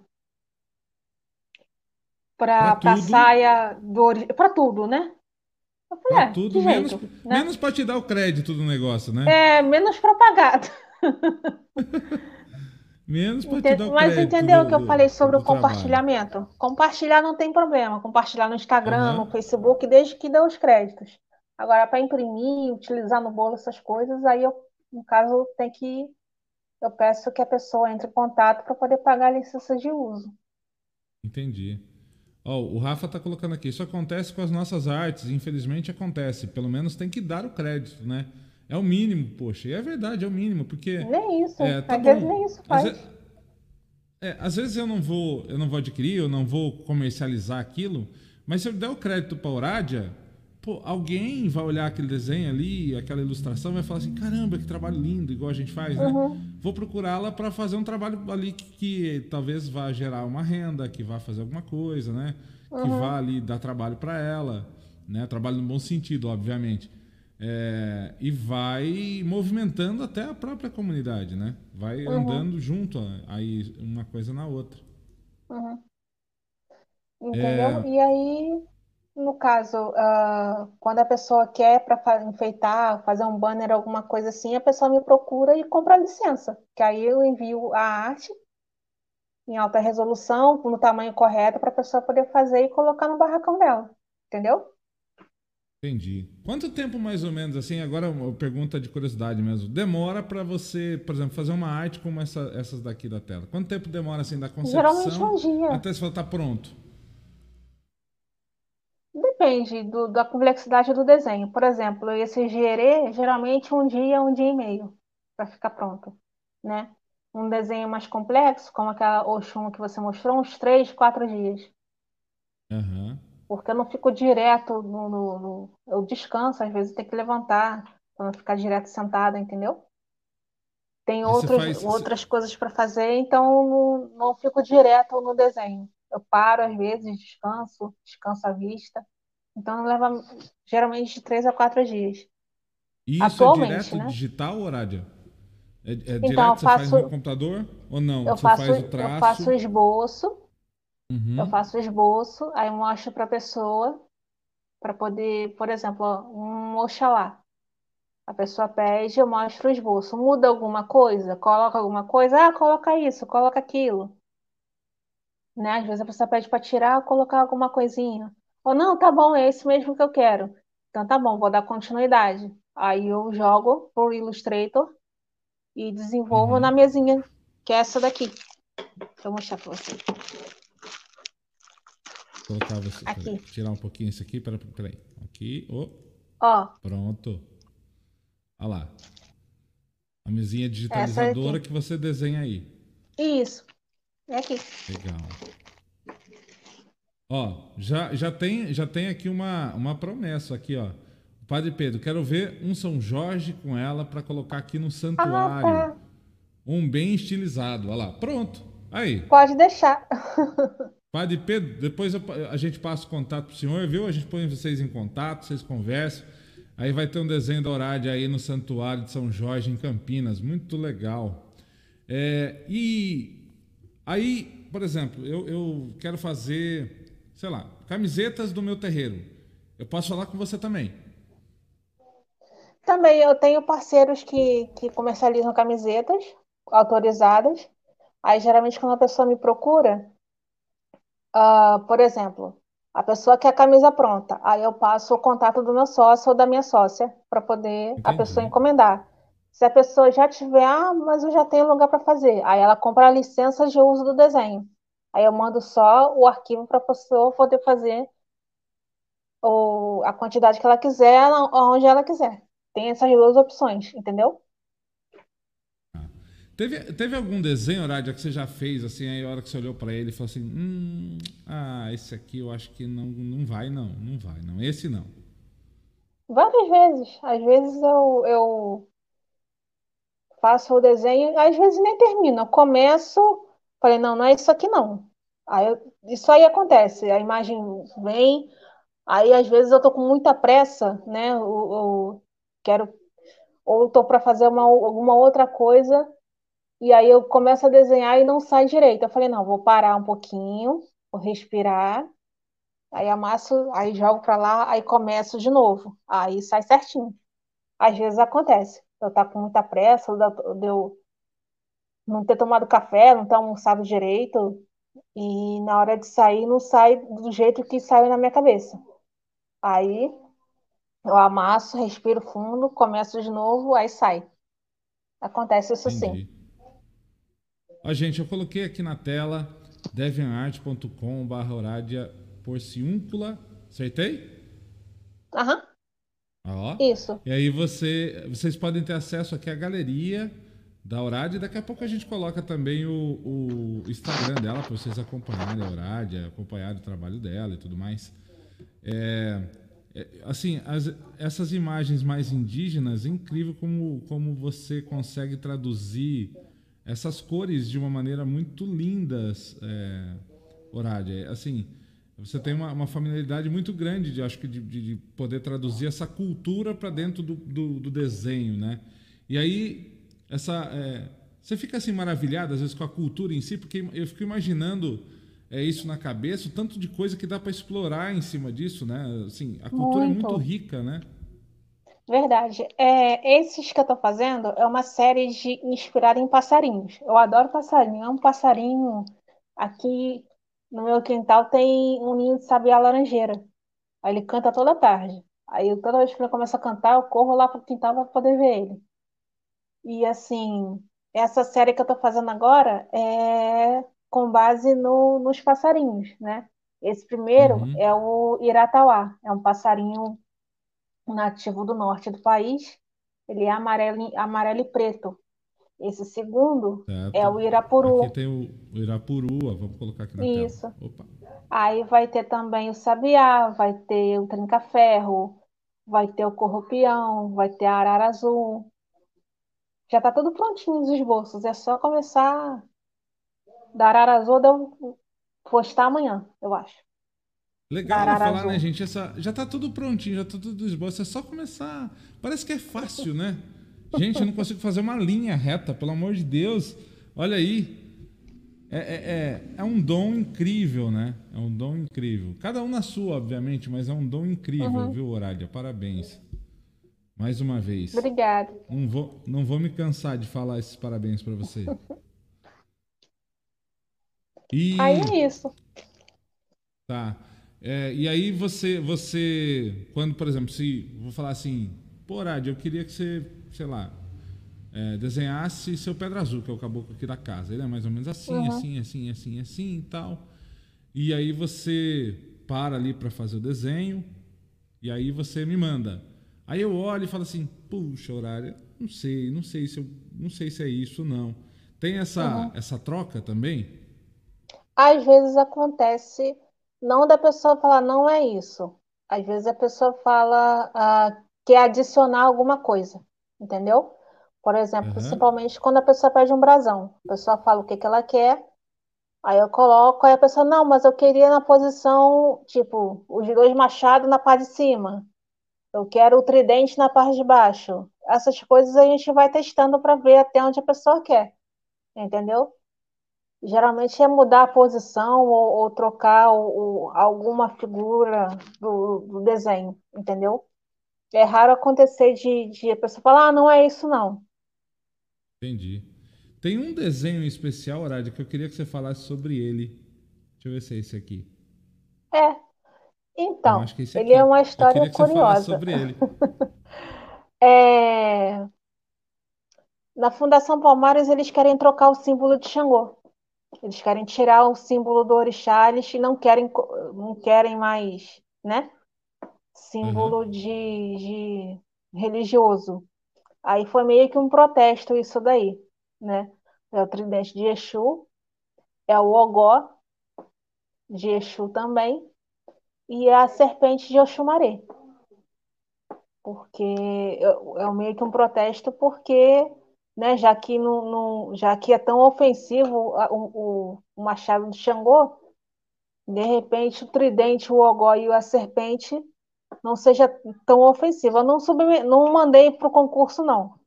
para saia do para tudo, né? Eu falei, pra é, tudo, menos, jeito, né? menos para te dar o crédito do negócio, né? É, menos propagado. Menos para te dar o Mas entendeu o que eu falei sobre o compartilhamento? Trabalho. Compartilhar não tem problema. Compartilhar no Instagram, uhum. no Facebook, desde que dê os créditos. Agora, para imprimir, utilizar no bolo essas coisas, aí eu, no caso, tem que. Eu peço que a pessoa entre em contato para poder pagar a licença de uso. Entendi. Oh, o Rafa está colocando aqui. Isso acontece com as nossas artes. Infelizmente acontece. Pelo menos tem que dar o crédito, né? É o mínimo, poxa. E é verdade, é o mínimo, porque. Nem isso. É, tá Às vezes nem isso faz. Às, é, às vezes eu não vou, eu não vou adquirir, eu não vou comercializar aquilo, mas se eu der o crédito para a Orádia, pô, alguém vai olhar aquele desenho ali, aquela ilustração, vai falar assim: caramba, que trabalho lindo, igual a gente faz, né? Uhum. Vou procurá-la para fazer um trabalho ali que, que, talvez vá gerar uma renda, que vá fazer alguma coisa, né? Uhum. Que vá ali dar trabalho para ela, né? Trabalho no bom sentido, obviamente. É, e vai movimentando até a própria comunidade, né? Vai uhum. andando junto aí uma coisa na outra. Uhum. Entendeu? É... E aí, no caso, uh, quando a pessoa quer para enfeitar, fazer um banner, alguma coisa assim, a pessoa me procura e compra a licença. Que aí eu envio a arte em alta resolução, no tamanho correto, para a pessoa poder fazer e colocar no barracão dela. Entendeu? Entendi. Quanto tempo mais ou menos, assim, agora uma pergunta de curiosidade mesmo, demora para você, por exemplo, fazer uma arte como essa, essas daqui da tela? Quanto tempo demora, assim, da concepção Geralmente um dia. até você estar tá pronto? Depende do, da complexidade do desenho. Por exemplo, esse gerê, geralmente um dia, um dia e meio para ficar pronto, né? Um desenho mais complexo, como aquela Oxum que você mostrou, uns três, quatro dias. Uhum porque eu não fico direto no, no, no, Eu descanso, às vezes tem que levantar, para não ficar direto sentada, entendeu? Tem outros, faz... outras coisas para fazer, então não, não fico direto no desenho. eu paro às vezes, descanso, descanso à vista. Então leva geralmente de três a quatro dias. E isso é direto né? digital ou horário? É, é então, direto, você faço, faz no computador ou não? Eu você faço, faz o traço? Eu faço o esboço, uhum. eu faço o esboço, aí eu mostro para a pessoa, para poder, por exemplo, um Oxalá. A pessoa pede, eu mostro o esboço. Muda alguma coisa? Coloca alguma coisa? Ah, coloca isso, coloca aquilo. Né? Às vezes a pessoa pede para tirar ou colocar alguma coisinha. Ou não, tá bom, é esse mesmo que eu quero. Então tá bom, vou dar continuidade. Aí eu jogo pro Illustrator e desenvolvo uhum. na mesinha, que é essa daqui. Deixa eu mostrar para você. Vou colocar você. Aqui. Tirar um pouquinho isso aqui. Peraí. Pera aqui. Oh. Ó. Pronto. Olha lá. A mesinha digitalizadora que você desenha aí. Isso. É aqui. Legal. Ó, já, já, tem, já tem aqui uma, uma promessa aqui, ó. Padre Pedro, quero ver um São Jorge com ela para colocar aqui no santuário. Ah, tá. Um bem estilizado. Olha lá. Pronto. Aí. Pode deixar. Padre Pedro, depois eu, a gente passa o contato pro senhor, viu? A gente põe vocês em contato, vocês conversam. Aí vai ter um desenho da Horádia aí no Santuário de São Jorge, em Campinas. Muito legal. É, e aí, por exemplo, eu, eu quero fazer, sei lá, camisetas do meu terreiro. Eu posso falar com você também. Também eu tenho parceiros que, que comercializam camisetas autorizadas. Aí, geralmente, quando a pessoa me procura, uh, por exemplo, a pessoa quer a camisa pronta, aí eu passo o contato do meu sócio ou da minha sócia para poder Entendi. a pessoa encomendar. Se a pessoa já tiver, ah, mas eu já tenho lugar para fazer, aí ela compra a licença de uso do desenho. Aí eu mando só o arquivo para a pessoa poder fazer ou a quantidade que ela quiser, onde ela quiser. Tem essas duas opções, entendeu? Teve, teve algum desenho, Rádia, que você já fez, assim, aí a hora que você olhou para ele e falou assim, hum, ah, esse aqui eu acho que não, não vai, não, não vai, não, esse não. Várias vezes. Às vezes eu, eu faço o desenho, às vezes nem termino. Eu começo, falei, não, não é isso aqui não. Aí eu, isso aí acontece, a imagem vem, aí às vezes eu tô com muita pressa, né? Eu, eu quero, ou tô para fazer uma, alguma outra coisa e aí eu começo a desenhar e não sai direito. Eu falei, não, vou parar um pouquinho, vou respirar. Aí amasso, aí jogo para lá, aí começo de novo. Aí sai certinho. Às vezes acontece. Eu tá com muita pressa, eu não ter tomado café, não ter almoçado direito, e na hora de sair não sai do jeito que saiu na minha cabeça. Aí eu amasso, respiro fundo, começo de novo, aí sai. Acontece isso Entendi. sim. Ó, gente, eu coloquei aqui na tela devianart.com barra horária porciúncula. Acertei? Aham. Ó. Isso. E aí você, vocês podem ter acesso aqui à galeria da Horádia. Daqui a pouco a gente coloca também o, o Instagram dela para vocês acompanharem a Horádia, acompanharem o trabalho dela e tudo mais. É, é, assim, as, essas imagens mais indígenas, é incrível como, como você consegue traduzir essas cores de uma maneira muito lindas, é, Horádia. Assim, você tem uma, uma, familiaridade muito grande, de, acho que, de, de poder traduzir essa cultura para dentro do, do, do, desenho, né? E aí, essa, é, você fica assim maravilhado, às vezes, com a cultura em si, porque eu fico imaginando é, isso na cabeça, o tanto de coisa que dá para explorar em cima disso, né? Assim, a cultura muito. é muito rica, né? Verdade. É, esses que eu tô fazendo é uma série de inspirada em passarinhos. Eu adoro passarinho. É um passarinho. Aqui no meu quintal tem um ninho de sabiá laranjeira. Aí ele canta toda tarde. Aí toda vez que ele começa a cantar, eu corro lá pro quintal para poder ver ele. E assim, essa série que eu tô fazendo agora é com base no, nos passarinhos, né? Esse primeiro Uhum. é o Iratauá, é um passarinho nativo do norte do país, ele é amarelo, amarelo e preto. Esse segundo certo. é o Irapuru. Aqui tem o Irapuru, vamos colocar aqui na Isso. tela. Opa. Aí vai ter também o sabiá, vai ter o trinca-ferro, vai ter o corrupião, vai ter a arara azul. Já está tudo prontinho os esboços, é só começar da arara azul, deu postar amanhã, eu acho. Legal falar, né, gente? Essa, já tá tudo prontinho, já tá tudo esboço. É só começar. Parece que é fácil, né? Gente, eu não consigo fazer uma linha reta, pelo amor de Deus. Olha aí. É, é, é, é, um dom incrível, né? É um dom incrível. Cada um na sua, obviamente, mas é um dom incrível, uhum. viu, Horália? Parabéns. Mais uma vez. Obrigada. Não vou, não vou me cansar de falar esses parabéns para você. E... Aí é isso. Tá. É, e aí você, você, quando, por exemplo, se vou falar assim, pô, Rádio, eu queria que você, sei lá, é, desenhasse seu Pedra Azul, que é o caboclo aqui da casa. Ele é mais ou menos assim, uhum. assim, assim, assim, assim e tal. E aí você para ali para fazer o desenho e aí você me manda. Aí eu olho e falo assim, puxa, horário, não sei, não sei se eu, não sei se é isso não. Tem essa uhum. essa troca também? Às vezes acontece não da pessoa falar, não é isso. Às vezes a pessoa fala, uh, quer adicionar alguma coisa, entendeu? Por exemplo, uhum. principalmente quando a pessoa pede um brasão. A pessoa fala o que, que ela quer, aí eu coloco, aí a pessoa, não, mas eu queria na posição, tipo, os dois machados na parte de cima. Eu quero o tridente na parte de baixo. Essas coisas a gente vai testando para ver até onde a pessoa quer, entendeu? Geralmente é mudar a posição ou, ou trocar alguma figura do, do, desenho, entendeu? É raro acontecer de, de a pessoa falar, ah, não é isso não. Entendi. Tem um desenho especial, Horário, que eu queria que você falasse sobre ele. Deixa eu ver se é esse aqui. É. Então, é ele é uma história curiosa. sobre ele. é... Na Fundação Palmares, eles querem trocar o símbolo de Xangô. Eles querem tirar o símbolo do orixá, eles não querem, não querem mais, né? Símbolo uhum. de, de religioso. Aí foi meio que um protesto isso daí, né? É o tridente de Exu, é o Ogó de Exu também, e é a serpente de Oxumaré. Porque é, meio que um protesto porque né, já que, não, não, já que é tão ofensivo o, o, o machado de Xangô, de repente o tridente, o ogó e a serpente não seja tão ofensivo. Eu não, não mandei para o concurso, não.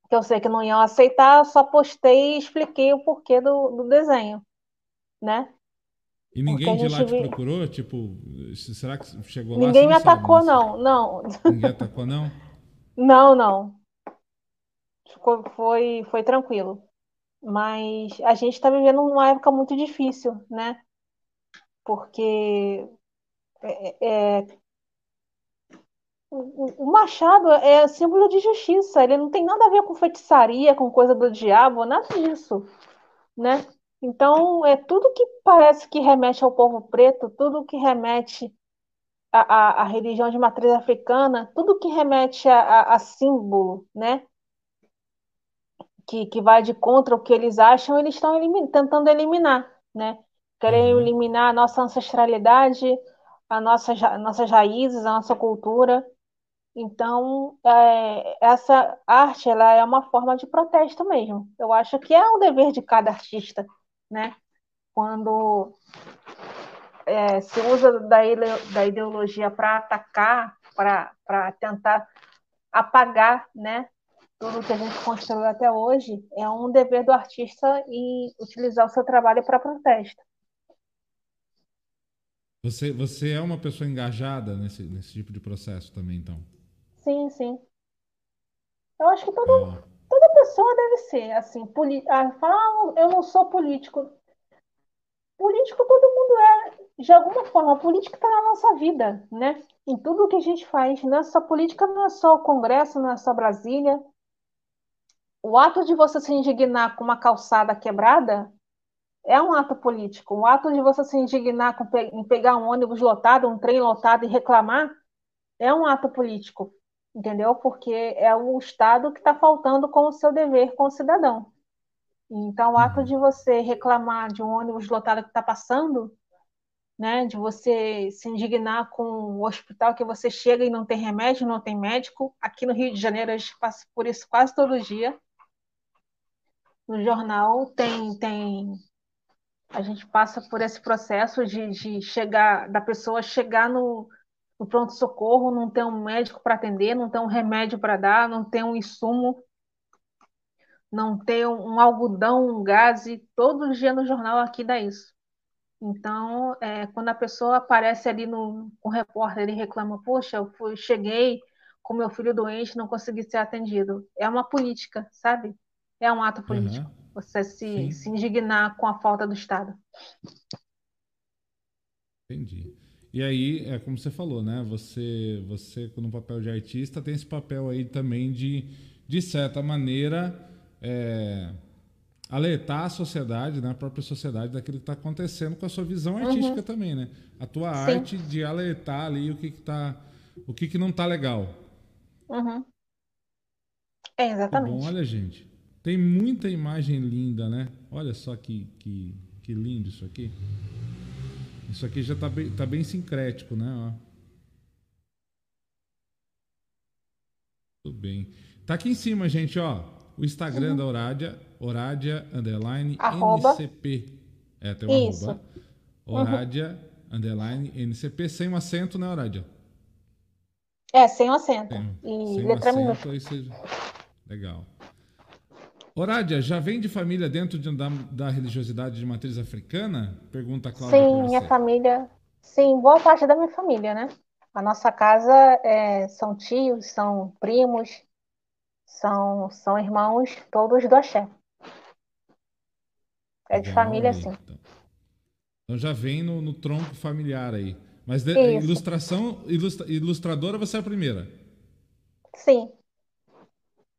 Porque eu sei que não iam aceitar, só postei e expliquei o porquê do, do desenho, né? E ninguém de lá te procurou? Tipo, será que chegou lá? Ninguém me atacou, não, não. Ninguém atacou, não? Não, não ficou, foi, foi tranquilo. Mas a gente está vivendo uma época muito difícil, né? Porque é, é, o, o machado é símbolo de justiça, ele não tem nada a ver com feitiçaria, com coisa do diabo, nada disso, né? Então, é tudo que parece que remete ao povo preto, tudo que remete à, à, à religião de matriz africana, tudo que remete a, a, a símbolo, né? que, que vai de contra o que eles acham, eles estão elimin tentando eliminar, né? Querem uhum. eliminar a nossa ancestralidade, a nossa, nossas raízes, a nossa cultura. Então, é, essa arte ela é uma forma de protesto mesmo. Eu acho que é um dever de cada artista, né? Quando é, se usa da, da ideologia para atacar, para tentar apagar, né? tudo que a gente construiu até hoje, é um dever do artista em utilizar o seu trabalho para protesto. Você, você é uma pessoa engajada nesse, nesse tipo de processo também, então? Sim, sim. Eu acho que todo. Toda pessoa deve ser assim. Ah, falar, ah, eu não sou político. Político todo mundo é, de alguma forma. Política está na nossa vida, né? Em tudo que a gente faz. Nessa política não é só o Congresso, não é só Brasília, o ato de você se indignar com uma calçada quebrada é um ato político. O ato de você se indignar com, em pegar um ônibus lotado, um trem lotado e reclamar é um ato político, entendeu? Porque é o Estado que está faltando com o seu dever com o cidadão. Então, o ato de você reclamar de um ônibus lotado que está passando, né, de você se indignar com o hospital que você chega e não tem remédio, não tem médico. Aqui no Rio de Janeiro a gente passa por isso quase todo dia no jornal tem, tem A gente passa por esse processo de, de chegar, da pessoa chegar no, no pronto-socorro, não ter um médico para atender, não ter um remédio para dar, não ter um insumo, não ter um, um algodão, um gás, e todo dia no jornal aqui dá isso. Então, é, quando a pessoa aparece ali no um repórter e reclama, poxa, eu fui, cheguei com meu filho doente, não consegui ser atendido. É uma política, sabe? É um ato político. Uhum. Você se, se indignar com a falta do Estado. Entendi. E aí, é como você falou, né? Você, você no papel de artista, tem esse papel aí também de, de certa maneira, é, alertar a sociedade, né, a própria sociedade, daquilo que está acontecendo com a sua visão uhum. artística uhum. também, né? A tua Sim. arte de alertar ali o que, que tá, o que, que não está legal. Uhum. É, exatamente. Tá bom, olha, gente, tem muita imagem linda, né? Olha só que, que, que lindo isso aqui. Isso aqui já está bem, tá bem sincrético, né? Ó. Tudo bem. Tá aqui em cima, gente, ó. O Instagram uhum. da Orádia Oradia underline arroba. NCP. É, tem um Isso. arroba. Oradia uhum. underline NCP sem um acento, né, Oradia? É, sem um acento. Sem, e sem letra um acento, seja... Legal. Oradia, já vem de família dentro de, da, da, religiosidade de matriz africana? Pergunta a Cláudia. Sim, minha família. Sim, boa parte da minha família, né? A nossa casa é, são tios, são primos, são, são irmãos, todos do axé. É de família, sim. Então. então já vem no, no, tronco familiar aí. Mas de, ilustração, ilustra, ilustradora você é a primeira? Sim.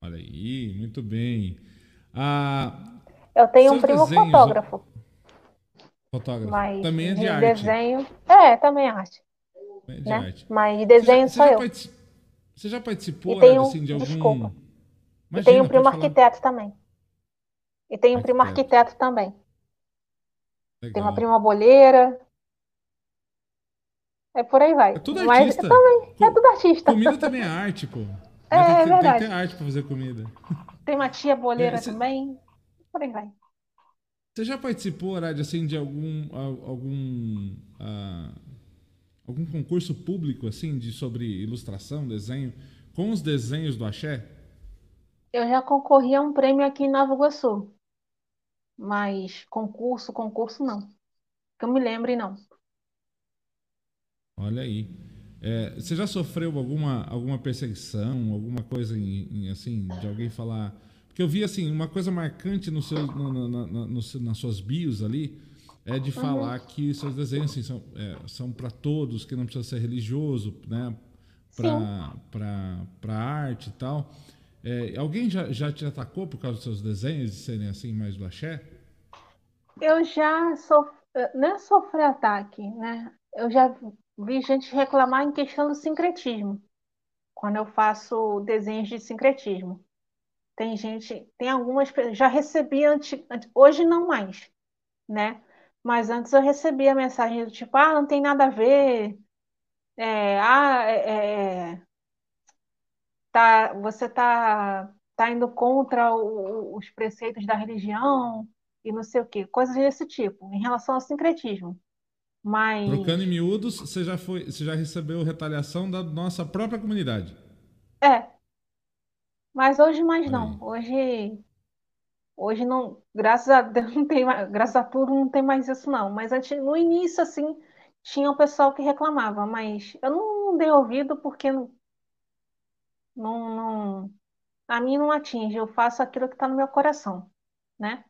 Olha aí, muito bem. Ah, eu tenho um primo desenhos, fotógrafo. Fotógrafo. Mas também é de, de arte. desenho. É, também é arte. É de né? arte. Mas de desenho você já, sou eu. Particip... Você já participou tenho, assim, de algum. Desculpa. Imagina, e tem um primo arquiteto falar. também. E tem um arquiteto. primo arquiteto também. Legal. Tem uma prima boleira. É por aí vai. É tudo artista. Mas, também, é tudo artista. Comida também é arte, pô. É, é, tem, verdade. Tem que ter arte pra fazer comida. Tem uma tia boleira é, cê... também. Por aí vai. Você já participou, Arad, assim, de algum algum uh, algum concurso público assim de sobre ilustração, desenho, com os desenhos do axé? Eu já concorri a um prêmio aqui em Nova Iguaçu. Mas concurso, concurso não. Que eu me lembre, não. Olha aí. É, você já sofreu alguma, alguma perseguição, alguma coisa em, em, assim, de alguém falar. Porque eu vi assim, uma coisa marcante no seu, no, no, no, nas suas bios ali é de uhum. falar que seus desenhos assim, são, é, são para todos, que não precisa ser religioso, né? Para arte e tal. É, alguém já, já te atacou por causa dos seus desenhos de serem assim mais do axé? Eu já sofri, não é sofri ataque, né? Eu já vi gente reclamar em questão do sincretismo, quando eu faço desenhos de sincretismo. Tem gente, tem algumas, já recebi antes, hoje não mais, né? Mas antes eu recebia mensagem do tipo, ah, não tem nada a ver, é, ah, é, é tá, você está tá indo contra o, os preceitos da religião e não sei o quê, coisas desse tipo, em relação ao sincretismo. Mas... Trocando em miúdos, você já, foi, você já recebeu retaliação da nossa própria comunidade. É. Mas hoje mais não. Hoje, hoje não, graças a Deus não tem mais, graças a tudo não tem mais isso não. Mas antes, no início assim, tinha o pessoal que reclamava, mas eu não dei ouvido porque não, não, não, a mim não atinge, eu faço aquilo que está no meu coração, né?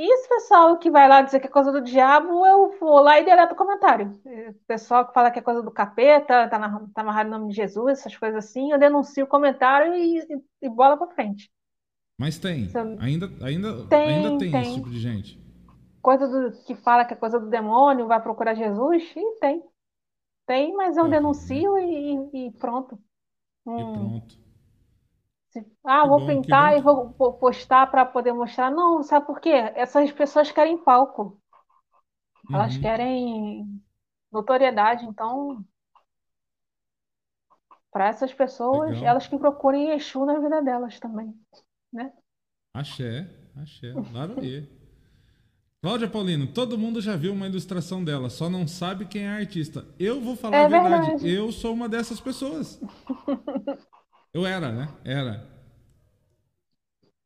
E esse pessoal que vai lá dizer que é coisa do diabo, eu vou lá e deleto o comentário. O pessoal que fala que é coisa do capeta, tá, na, tá amarrado em nome de Jesus, essas coisas assim, eu denuncio o comentário e, e, e bola pra frente. Mas tem. Ainda, ainda, tem, ainda tem, tem, esse tipo de gente. Coisa do, que fala que é coisa do demônio, vai procurar Jesus? E tem. Tem, mas eu é, denuncio é. E, e, pronto. Hum. E pronto. Ah, vou bom, pintar e vou postar para poder mostrar. Não, sabe por quê? Essas pessoas querem palco. Elas uhum. querem notoriedade. Então, para essas pessoas, Legal. elas que procurem Exu na vida delas também, né? Axé, axé, claro Cláudia Paulino, todo mundo já viu uma ilustração dela, só não sabe quem é a artista. Eu vou falar É a verdade, verdade. eu sou uma dessas pessoas. Eu era, né? Era.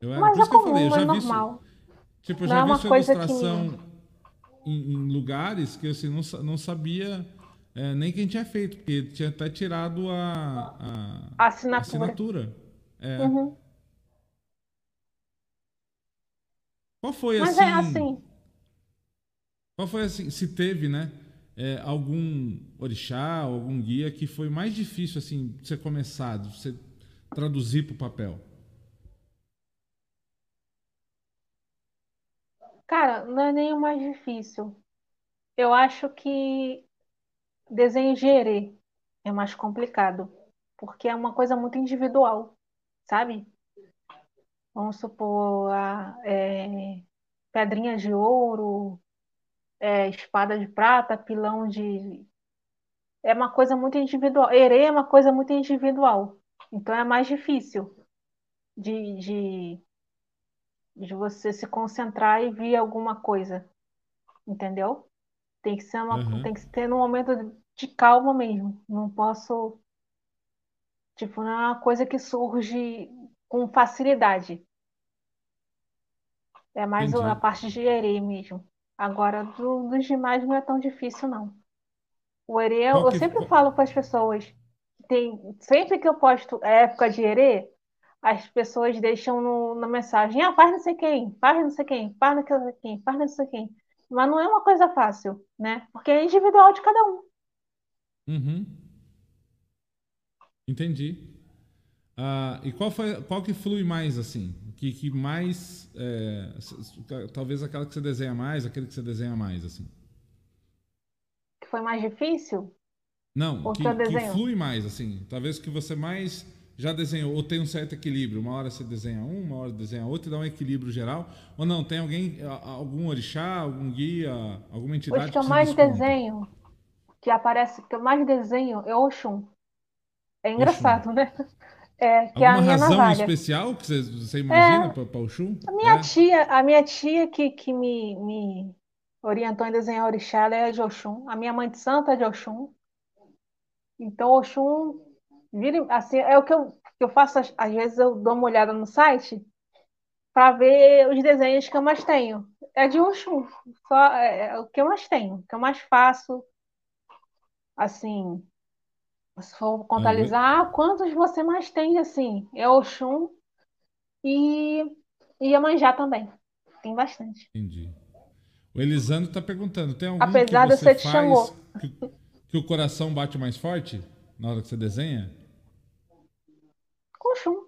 Eu era, Mas por é isso que eu falei, eu comum, é já vi, normal. tipo, eu já é vi uma sua coisa que. ilustração em, em lugares que eu assim, não, não sabia é, nem quem tinha feito, porque tinha até tirado a, a- a Assinatura. assinatura. É. Uhum. Qual foi Mas é assim? assim. Qual foi assim, se teve, né, é, algum orixá, algum guia que foi mais difícil assim de ser começado, você traduzir para o papel? Cara, não é nem o mais difícil. Eu acho que desenho gerê é mais complicado, porque é uma coisa muito individual, sabe? Vamos supor, a, é, pedrinha de ouro, é, espada de prata, pilão de. É uma coisa muito individual. Herê é uma coisa muito individual. Então é mais difícil de, de, de você se concentrar e ver alguma coisa, entendeu? Tem que ser uma, Aham, tem que ter um momento de calma mesmo. Não posso, tipo, não é uma coisa que surge com facilidade. É mais a entendi. parte de herê mesmo. Agora, do- dos demais não é tão difícil, não. O Qual eu que sempre falo para as pessoas, tem, sempre que eu posto época de herê, as pessoas deixam no, na mensagem, ah, faz não sei quem, faz não sei quem, faz não sei quem, faz não sei quem. Mas não é uma coisa fácil, né? Porque é individual de cada um. Uhum, entendi. Ah, e qual foi, qual que flui mais assim? Que, que mais, é, talvez aquela que você desenha mais, aquele que você desenha mais assim? Que foi mais difícil, Não, ou que, que eu flui mais assim. Talvez que você mais já desenhou ou tem um certo equilíbrio. Uma hora você desenha um, uma hora desenha outro e dá um equilíbrio geral. Ou não? Tem alguém, algum orixá, algum guia, alguma Os entidade que eu que se mais desponta? desenho, que aparece, que eu mais desenho é Oxum. É Oxum. engraçado, né? É, que é a Alguma minha razão navalha. especial que você, você imagina É, para o Oxum? a minha É? tia, a minha tia que, que me, me orientou em desenhar orixá, ela é de Oxum. A minha mãe de santo é de Oxum. Então, Oxum, vira, assim, é o que eu, que eu faço, às, vezes eu dou uma olhada no site para ver os desenhos que eu mais tenho. É de Oxum, só é, é o que eu mais tenho, o que eu mais faço, assim, se for contabilizar, ah, quantos você mais tem, assim? É Oxum e, e Iemanjá também. Tem bastante. Entendi. O Elisandro está perguntando: tem algum que Apesar de eu você ser faz Xangô. que, que o coração bate mais forte na hora que você desenha? Com Oxum.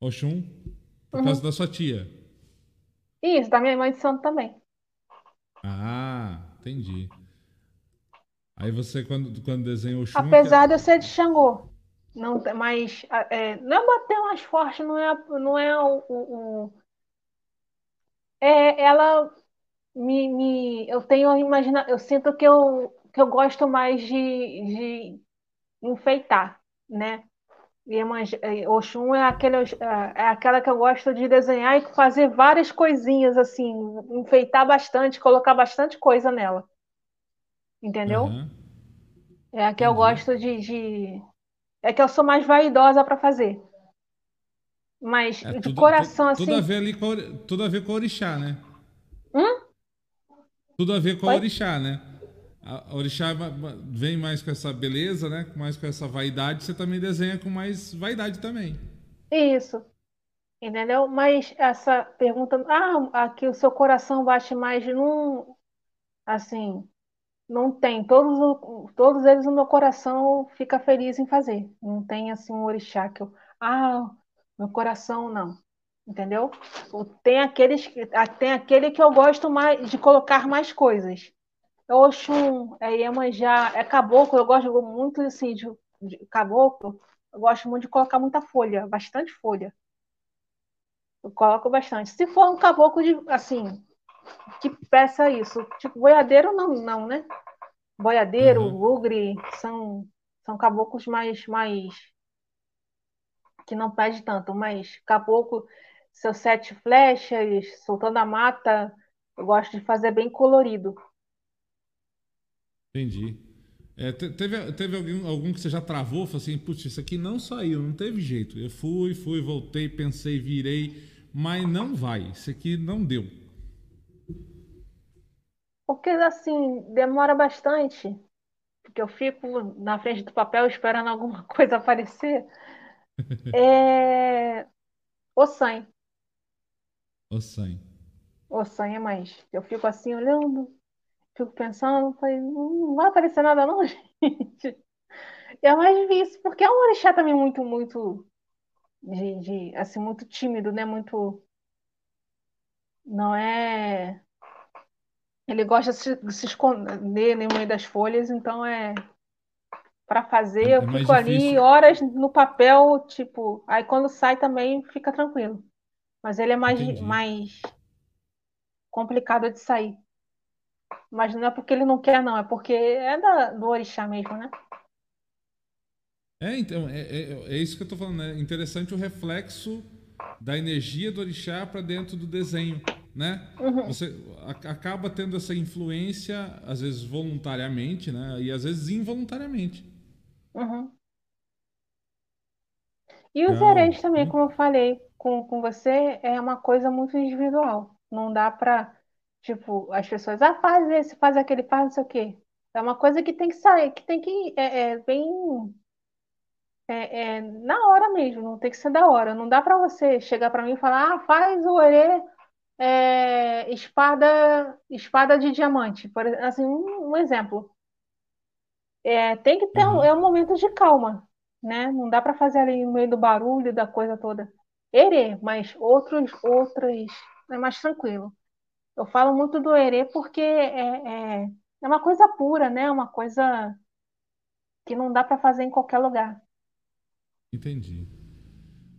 Oxum, por causa Uhum. da sua tia. Isso, da minha mãe de santo também. Ah, entendi. Aí você, quando, quando desenha Oxum, Apesar de eu ser de Xangô. Não, mas é, não é bater mais forte, não é, não é o, o- o- é ela me, me eu tenho imagina, eu sinto que eu que eu gosto mais de, de enfeitar, né? Iemanjá, é, Oxum é aquele, é aquela que eu gosto de desenhar e fazer várias coisinhas assim, enfeitar bastante, colocar bastante coisa nela, entendeu? Aham, É a que eu entendi. gosto de, de- é que eu sou mais vaidosa para fazer. Mas É de tudo, tu- coração tudo a assim, ver ali com a, tudo a ver com o orixá, né? hum? Tudo a ver com o orixá, né? A orixá vem mais com essa beleza, né? Mais com essa vaidade. Você também desenha com mais vaidade também. Isso, entendeu? Mas essa pergunta, ah, aqui o seu coração bate mais num, assim, não tem. Todos, o- todos eles no meu coração fica feliz em fazer. Não tem assim um orixá que eu, ah, meu coração não. Entendeu? O- Tem aqueles, que- tem aquele que eu gosto mais de colocar mais coisas. É Oxum, é Iemanjá, é caboclo, eu gosto muito assim de, de caboclo. Eu gosto muito de colocar muita folha, bastante folha. Eu coloco bastante. Se for um caboclo de assim, que peça isso, tipo boiadeiro não, não, né? Boiadeiro, Aham, Lugre, são são caboclos mais mais que não pede tanto, mas caboclo, seus sete flechas, soltando a mata, Eu gosto de fazer bem colorido. Entendi. É, teve teve algum, algum que você já travou? Falou assim, putz, isso aqui não saiu, não teve jeito. Eu fui, fui, voltei, pensei, virei, mas não vai. Isso aqui não deu. Porque assim, demora bastante. Porque eu fico na frente do papel esperando alguma coisa aparecer. É... O sangue. O sangue. O sangue é mais. Eu fico assim olhando, fico pensando, falei, não vai aparecer nada não, gente. é mais difícil, porque é um orixá também muito, muito de, de, assim, muito tímido, né? Muito. Não é. Ele gosta de se, se esconder no meio das folhas, então é. Para fazer, é, eu fico ali horas no papel, tipo. Aí quando sai também fica tranquilo. Mas ele é mais, mais complicado de sair. Mas não é porque ele não quer, não, é porque é da, do orixá mesmo, né? É, então, é, é, é isso que eu tô falando, né? Interessante o reflexo da energia do orixá para dentro do desenho, né? Uhum. Você acaba tendo essa influência, às vezes voluntariamente, né? E às vezes involuntariamente. Uhum. E os hereges também, como eu falei com, com você, é uma coisa muito individual. Não dá para Tipo, as pessoas, ah, faz esse, faz aquele, faz não sei o quê. É uma coisa que tem que sair, que tem que, é, é bem, é, é, na hora mesmo, não tem que ser da hora. Não dá pra você chegar pra mim e falar, ah, faz o orê, é, espada, espada de diamante. Por, assim, um, um exemplo. É, tem que ter um, uhum. é um momento de calma, né? Não dá pra fazer ali no meio do barulho, da coisa toda. Erê, mas outros, outros, é mais tranquilo. Eu falo muito do erê porque é, é, é uma coisa pura, né? Uma coisa que não dá para fazer em qualquer lugar. Entendi.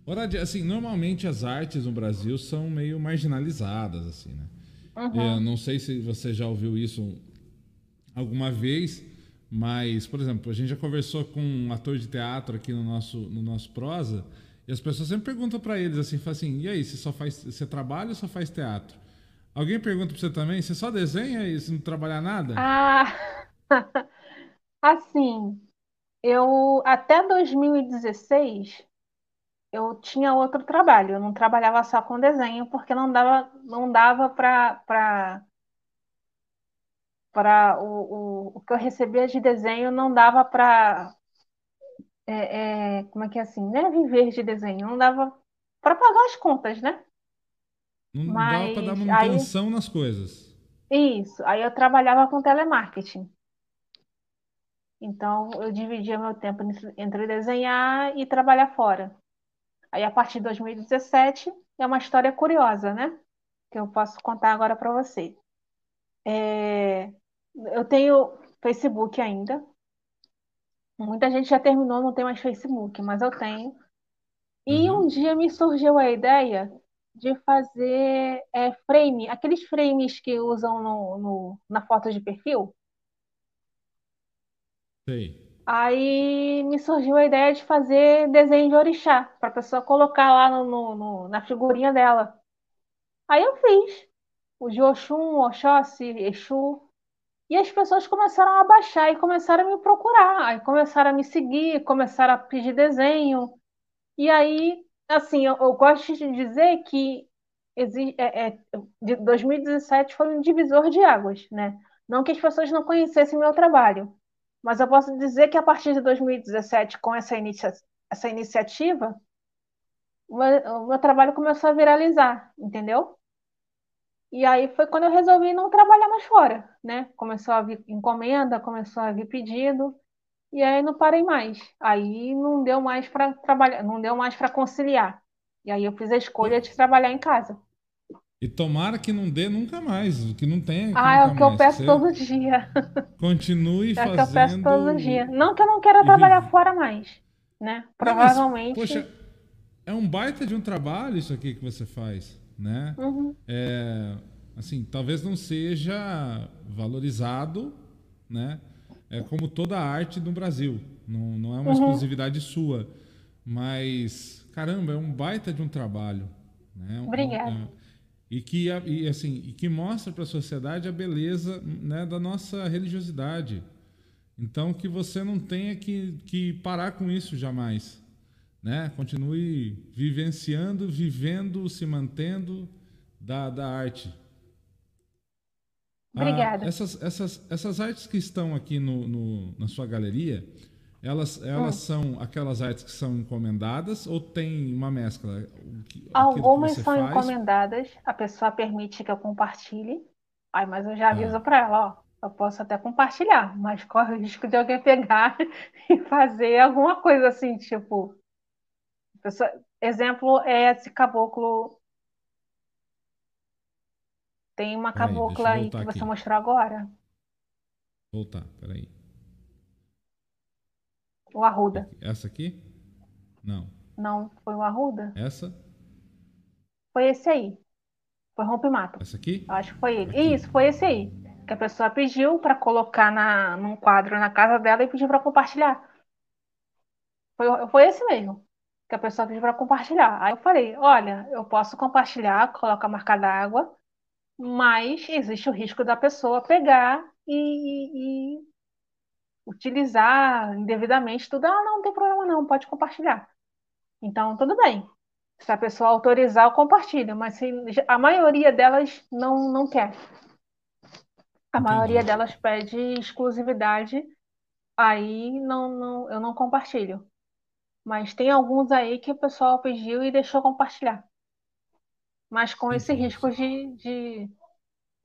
Ora, assim, normalmente as artes no Brasil são meio marginalizadas, assim, né? Uhum. Eu não sei se você já ouviu isso alguma vez, mas, por exemplo, a gente já conversou com um ator de teatro aqui no nosso, no nosso prosa, e as pessoas sempre perguntam para eles assim, assim, e aí, você só faz, você trabalha ou só faz teatro? Alguém pergunta para você também, você só desenha e não trabalha nada? Ah, assim, eu até 2016 eu tinha outro trabalho, eu não trabalhava só com desenho porque não dava, não dava para para para o, o, o que eu recebia de desenho não dava para é, é, como é que é assim, né? Viver de desenho, não dava para pagar as contas, né? Não Mas dava para dar manutenção aí, nas coisas. Isso. Aí eu trabalhava com telemarketing. Então eu dividia meu tempo entre desenhar e trabalhar fora. Aí a partir de 2017 é uma história curiosa, né? Que eu posso contar agora para você. É... Eu tenho Facebook ainda. Muita gente já terminou, não tem mais Facebook, mas eu tenho. E uhum. um dia me surgiu a ideia de fazer é, frame, aqueles frames que usam no, no, na foto de perfil. Sei. Aí me surgiu a ideia de fazer desenho de orixá, para a pessoa colocar lá no, no, na figurinha dela. Aí eu fiz. O de Oxum, Oxóssi, Exu. E as pessoas começaram a baixar e começaram a me procurar. Aí começaram a me seguir, começaram a pedir desenho. E aí assim, eu, eu gosto de dizer que é, é, de 2017 foi um divisor de águas, né? Não que as pessoas não conhecessem meu trabalho, mas eu posso dizer que a partir de 2017, com essa, inicia essa iniciativa, o meu, o meu trabalho começou a viralizar, entendeu? E aí foi quando eu resolvi não trabalhar mais fora, né? Começou a vir encomenda, começou a vir pedido, e aí não parei mais. Aí não deu mais para trabalhar, não deu mais para conciliar. E aí eu fiz a escolha de trabalhar em casa. E tomara que não dê nunca mais, que não tenha. ah, é o que mais. eu peço Você todo dia. Continue fazendo. É o que eu peço todo dia. Não que eu não queira trabalhar vive... fora mais, né? Provavelmente. Não, mas, poxa, é um baita de um trabalho isso aqui que você faz, né? Uhum. É, assim, talvez não seja valorizado, né? É como toda a arte no Brasil. Não, não é uma uhum. exclusividade sua. Mas, caramba, é um baita de um trabalho. Né? Obrigada. É, e que e, assim e que mostra para a sociedade a beleza né, da nossa religiosidade. Então que você não tenha que, que parar com isso jamais, né? Continue vivenciando, vivendo, se mantendo da, da arte. Obrigada. Ah, essas, essas, essas artes que estão aqui no, no na sua galeria, elas, elas hum. são aquelas artes que são encomendadas ou tem uma mescla? Algumas são faz... encomendadas, a pessoa permite que eu compartilhe, aí, mas eu já aviso ah. para ela, ó, eu posso até compartilhar, mas corre o risco de alguém pegar e fazer alguma coisa assim, tipo. Pessoa... Exemplo é esse caboclo. Tem uma cabocla aí, aí que aqui. você mostrou agora. Voltar, peraí. O Arruda. Essa aqui? Não. Não, foi o Arruda? Essa? Foi esse aí. Foi Rompe-Mato. Essa aqui? Eu acho que foi ele. Aqui. Isso, foi esse aí. Que a pessoa pediu para colocar na, num quadro na casa dela e pediu para compartilhar. Foi, foi esse mesmo. Que a pessoa pediu para compartilhar. Aí eu falei: olha, eu posso compartilhar, colocar a marca d'água, mas existe o risco da pessoa pegar e, e utilizar indevidamente tudo, ah, não, não tem problema não, pode compartilhar. Então, tudo bem. Se a pessoa autorizar, eu compartilho, mas se, a maioria delas não, não quer. A Entendi. maioria delas pede exclusividade, aí não, não, eu não compartilho. Mas tem alguns aí que o pessoal pediu e deixou compartilhar. Mas com esse risco de, de,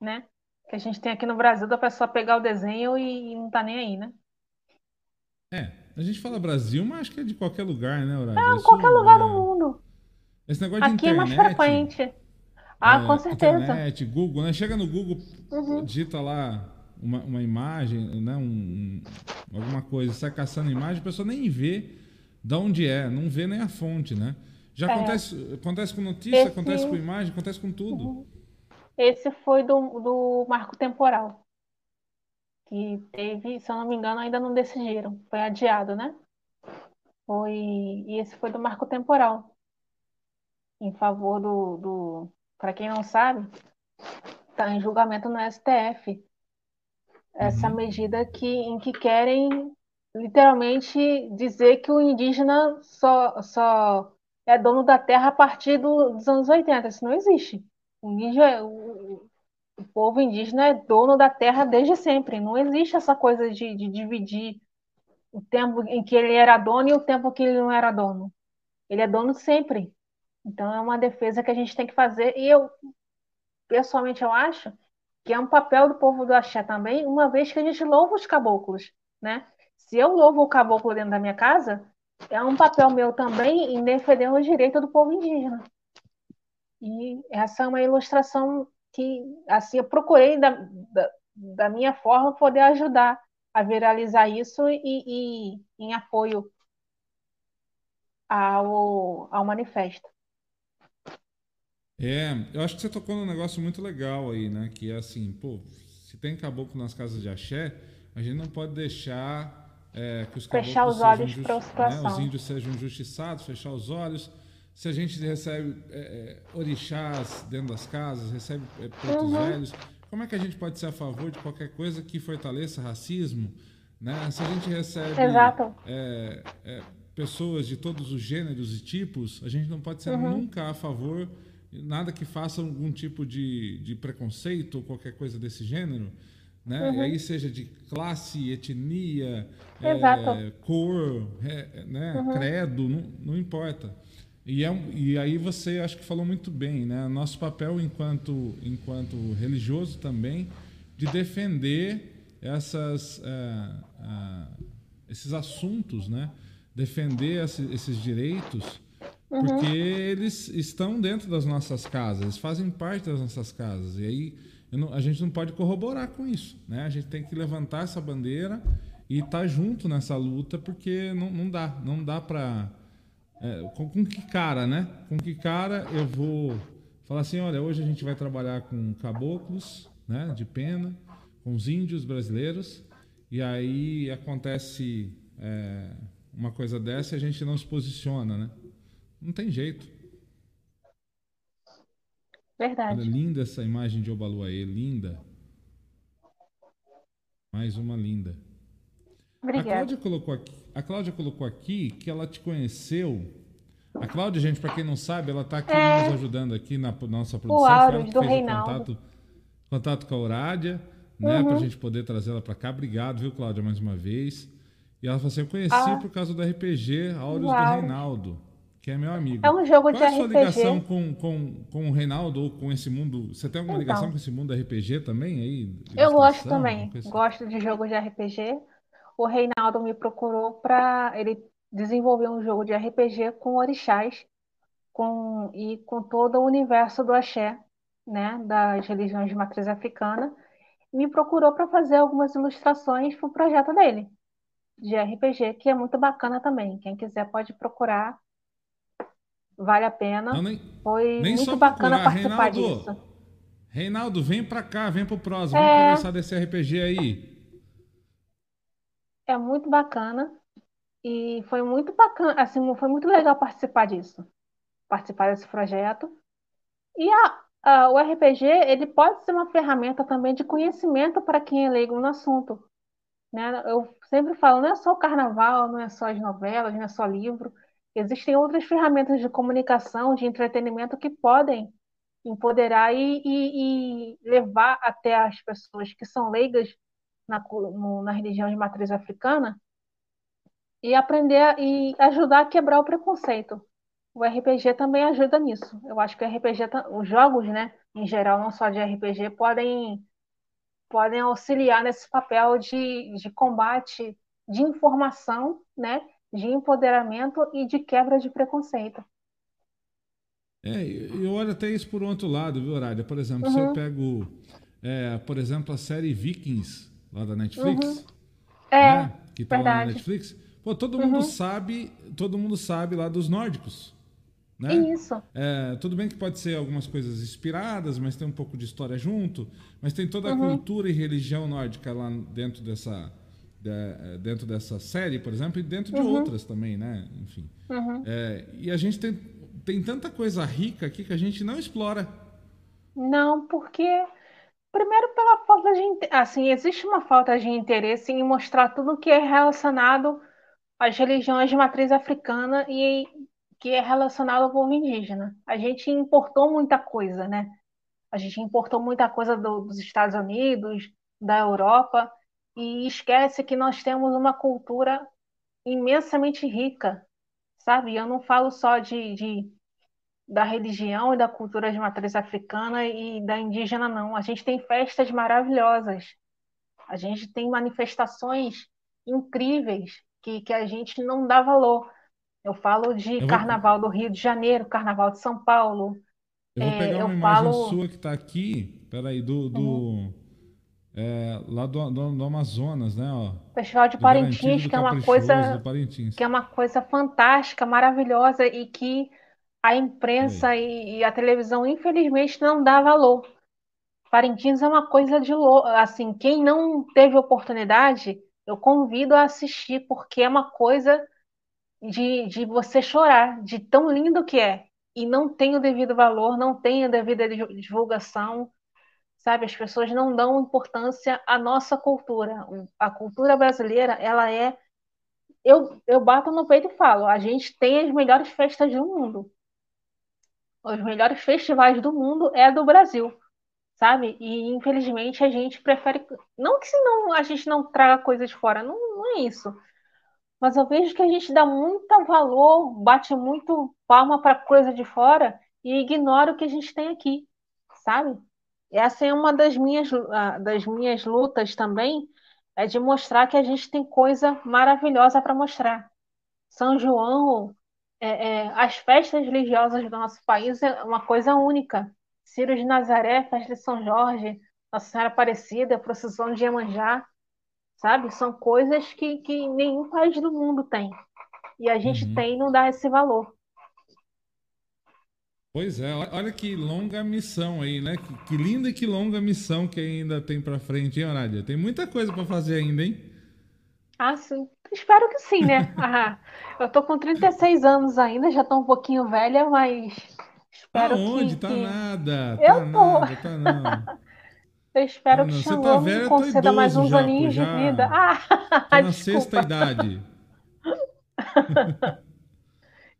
né, que a gente tem aqui no Brasil da pessoa pegar o desenho e, e não tá nem aí, né? É, a gente fala Brasil, mas acho que é de qualquer lugar, né, Horácio? É, qualquer lugar é... do mundo. Esse negócio de Aqui internet... é mais frequente. Ah, é, com certeza. Internet, Google, né? Chega no Google, uhum. digita lá uma, uma imagem, né? Um, um, alguma coisa, sai caçando imagem, a pessoa nem vê de onde é, não vê nem a fonte, né? Já é. acontece, acontece com notícia, Esse... acontece com imagem, acontece com tudo. Uhum. Esse foi do, do marco temporal que teve, se eu não me engano, ainda não decidiram. Foi adiado, né? Foi, e esse foi do marco temporal. Em favor do, do para quem não sabe, está em julgamento no STF. Essa uhum. medida que, em que querem literalmente dizer que o indígena só, só é dono da terra a partir do, dos anos 80. Isso não existe. O indígena, o, o povo indígena é dono da terra desde sempre. Não existe essa coisa de, de dividir o tempo em que ele era dono e o tempo que ele não era dono. Ele é dono sempre. Então é uma defesa que a gente tem que fazer. E eu, pessoalmente, eu acho que é um papel do povo do Axé também, uma vez que a gente louva os caboclos, né? Se eu louvo o caboclo dentro da minha casa, é um papel meu também em defender os direitos do povo indígena. E essa é uma ilustração que assim eu procurei da, da, da minha forma poder ajudar a viralizar isso e, e em apoio ao, ao manifesto. É, eu acho que você tocou num negócio muito legal aí, né? Que é assim, pô, se tem caboclo nas casas de axé, a gente não pode deixar é, que os fechar os olhos para a situação. Né, os índios sejam injustiçados, fechar os olhos se a gente recebe é, é, orixás dentro das casas, recebe é, pretos uhum. velhos, como é que a gente pode ser a favor de qualquer coisa que fortaleça racismo? Né? Se a gente recebe é, é, pessoas de todos os gêneros e tipos, a gente não pode ser uhum. nunca a favor nada que faça algum tipo de, de preconceito ou qualquer coisa desse gênero. Né? Uhum. E aí seja de classe, etnia, é, cor, é, né? Uhum. credo, não, não importa. E, é, e aí você acho que falou muito bem, né? Nosso papel enquanto, enquanto religioso também de defender essas, é, esses assuntos, né? Defender esses direitos, uhum. porque eles estão dentro das nossas casas, eles fazem parte das nossas casas. E aí não, a gente não pode corroborar com isso, né? A gente tem que levantar essa bandeira e estar tá junto nessa luta, porque não, não dá, não dá para é, com, com, que cara, né? Com que cara eu vou falar assim, olha, hoje a gente vai trabalhar com caboclos, né, de pena, com os índios brasileiros, e aí acontece é, uma coisa dessa e a gente não se posiciona, né? Não tem jeito. Verdade. Olha, linda essa imagem de Obaluaê, linda. Mais uma linda. Obrigada. A Cláudia colocou aqui, a Cláudia colocou aqui que ela te conheceu. A Cláudia, gente, para quem não sabe, ela está aqui É. nos ajudando aqui na nossa produção. O ela que do Reinaldo. contato, contato com a Urádia, né, Uhum. para a gente poder trazê-la para cá. Obrigado, viu, Cláudia, mais uma vez. E ela falou assim: eu conheci Ah. por causa do RPG Auros do. Reinaldo, que é meu amigo. É um jogo Qual de é a sua RPG. ligação com, com, com o Reinaldo ou com esse mundo? Você tem alguma Então. ligação com esse mundo RPG também aí? Eu gosto também, assim? gosto de jogo de RPG. O Reinaldo me procurou para ele desenvolver um jogo de RPG com orixás com, e com todo o universo do axé, né, das religiões de matriz africana. Me procurou para fazer algumas ilustrações para o projeto dele, de RPG, que é muito bacana também. Quem quiser pode procurar, vale a pena. Não, nem, Foi nem muito bacana participar Reinaldo. disso. Reinaldo, vem pra cá, vem pro próximo, vamos É. conversar desse RPG aí. É muito bacana e foi muito bacana, assim, foi muito legal participar disso, participar desse projeto. E a, a- o RPG, ele pode ser uma ferramenta também de conhecimento para quem é leigo no assunto, né? Eu sempre falo, não é só o carnaval, não é só as novelas, não é só livro. Existem outras ferramentas de comunicação, de entretenimento que podem empoderar e, e- e levar até as pessoas que são leigas na, no- na religião de matriz africana e aprender e ajudar a quebrar o preconceito. O RPG também ajuda nisso. Eu acho que o RPG, os jogos, né, em geral, não só de RPG, podem, podem auxiliar nesse papel de, de combate, de informação, né, de empoderamento e de quebra de preconceito. É, eu olho até isso por um outro lado, viu, Horária? Por exemplo, se eu Uhum. pego, é, por exemplo, a série Vikings, lá da Netflix, É, né, que tá lá na verdade. Netflix, pô, todo mundo Uhum. sabe, todo mundo sabe lá dos nórdicos, né? Isso. É, tudo bem que pode ser algumas coisas inspiradas, mas tem um pouco de história junto, mas tem toda a Uhum. cultura e religião nórdica lá dentro dessa, da- dentro dessa série, por exemplo, e dentro de Uhum. outras também, né? Enfim. Uhum. É, e a gente tem, tem tanta coisa rica aqui que a gente não explora. Não, porque primeiro pela falta de, assim, existe uma falta de interesse em mostrar tudo que é relacionado às religiões de matriz africana e que é relacionado ao povo indígena. A gente importou muita coisa, né? A gente importou muita coisa do- dos Estados Unidos, da Europa, e esquece que nós temos uma cultura imensamente rica, sabe? Eu não falo só de, de da religião e da cultura de matriz africana e da indígena, não. A gente tem festas maravilhosas. A gente tem manifestações incríveis que, que a gente não dá valor. Eu falo de Eu vou- Carnaval do Rio de Janeiro, Carnaval de São Paulo. Eu vou É, pegar eu uma imagem falo- Uhum. sua que está aqui, peraí, do, do é, lá do, do, do Amazonas, né? Ó, Festival de Parintins, que é uma coisa que é uma coisa fantástica, maravilhosa e que a imprensa e, e a televisão, infelizmente, não dá valor. Parintins é uma coisa de louco. Assim, quem não teve oportunidade, eu convido a assistir, porque é uma coisa de, de você chorar, de tão lindo que é. E não tem o devido valor, não tem a devida di- divulgação, sabe? As pessoas não dão importância à nossa cultura. A cultura brasileira, ela é eu, eu bato no peito e falo, a gente tem as melhores festas do mundo. Os melhores festivais do mundo é do Brasil, sabe? E infelizmente a gente prefere. Não que senão a gente não traga coisas de fora, não, não é isso. Mas eu vejo que a gente dá muito valor, bate muito palma para coisa de fora e ignora o que a gente tem aqui, sabe? Essa é uma das minhas, ah, das minhas lutas também, é de mostrar que a gente tem coisa maravilhosa para mostrar. São João, é, é, as festas religiosas do nosso país é uma coisa única. Ciro de Nazaré, festa de São Jorge, Nossa Senhora Aparecida, procissão de Iemanjá, sabe? São coisas que, que nenhum país do mundo tem. E a gente Uhum. tem e não dá esse valor. Pois é, olha- que longa missão aí, né? Que, que linda e que longa missão que ainda tem pra frente, hein, Horária? Tem muita coisa pra fazer ainda, hein? Ah, sim. Espero que sim, né? Ah, eu tô com 36 anos ainda, já tô um pouquinho velha, mas Espero Aonde? que, Tá que... nada, tá Eu tô. nada, tá não. Eu Tá espero que não. Você tá Xangô me velho, eu tô conceda mais uns já, aninhos de vida. já tô Ah, na sexta idade.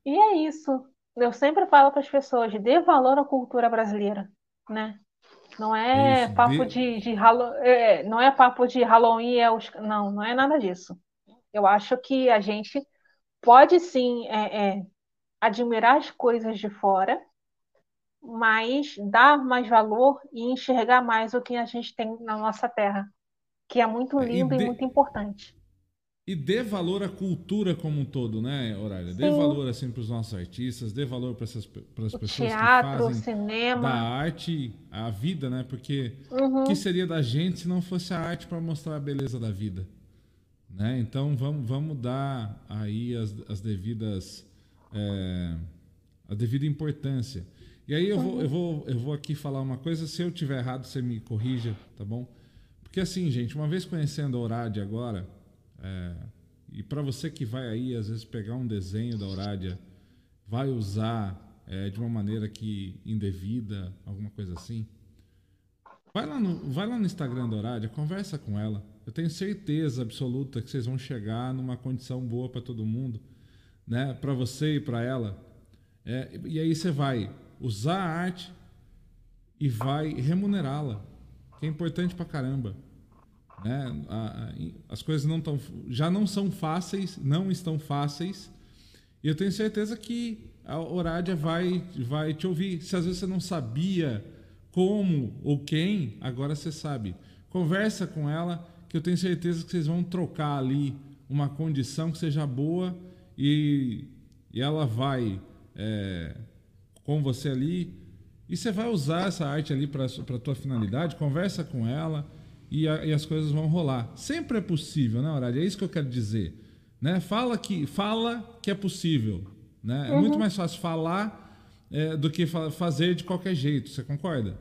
E é isso. Eu sempre falo para as pessoas, dê valor à cultura brasileira, né? Não É é isso, papo de... de, de Hallo- é, não é papo de Halloween, é os... não, não é nada disso. Eu acho que a gente pode sim é, é, admirar as coisas de fora, mas dar mais valor e enxergar mais o que a gente tem na nossa terra, que é muito é, e lindo e muito de... importante. E dê valor à cultura como um todo, né, Horália? Dê Sim, valor assim para os nossos artistas, dê valor para essas para as pessoas que teatro, o fazem da cinema, arte a vida, né? Porque o que uhum, seria da gente se não fosse a arte para mostrar a beleza da vida, né? Então vamos vamos dar aí as, as devidas é, a devida importância. E aí eu vou eu uhum, vou eu vou aqui falar uma coisa, se eu tiver errado você me corrija, tá bom? Porque assim, gente, uma vez conhecendo a Orad agora é, e para você que vai aí, às vezes, pegar um desenho da Orádia, vai usar é, de uma maneira que indevida, alguma coisa assim, vai lá no, vai lá no Instagram da Orádia, conversa com ela. Eu tenho certeza absoluta que vocês vão chegar numa condição boa para todo mundo, né? Para você e para ela. É, e aí você vai usar a arte e vai remunerá-la, que é importante pra caramba né? As coisas não tão, já não são fáceis, não estão fáceis. E eu tenho certeza que a Orádia vai, vai te ouvir. Se às vezes você não sabia como ou quem, agora você sabe. Conversa com ela, que eu tenho certeza que vocês vão trocar ali uma condição que seja boa e, e ela vai é, com você ali. E você vai usar essa arte ali para a tua finalidade. Conversa com ela e, a, e, as coisas vão rolar. Sempre é possível, né, Horário? É isso que eu quero dizer. Né? Fala, que, fala que é possível. Né? É muito uhum. mais fácil falar é, do que fa fazer de qualquer jeito. Você concorda?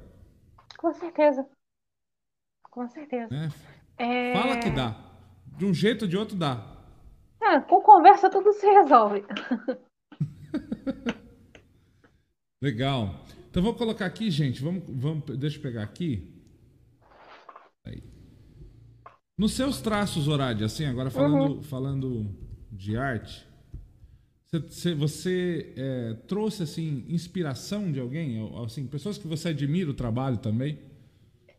Com certeza. Com certeza. Né? É... Fala que dá. De um jeito ou de outro dá. É, com conversa tudo se resolve. Legal. Então vou colocar aqui, gente. Vamos, vamos, deixa eu pegar aqui. Aí. Nos seus traços, Horádio, assim, agora falando, uhum. falando de arte, você, você é, trouxe assim inspiração de alguém, assim, pessoas que você admira o trabalho também?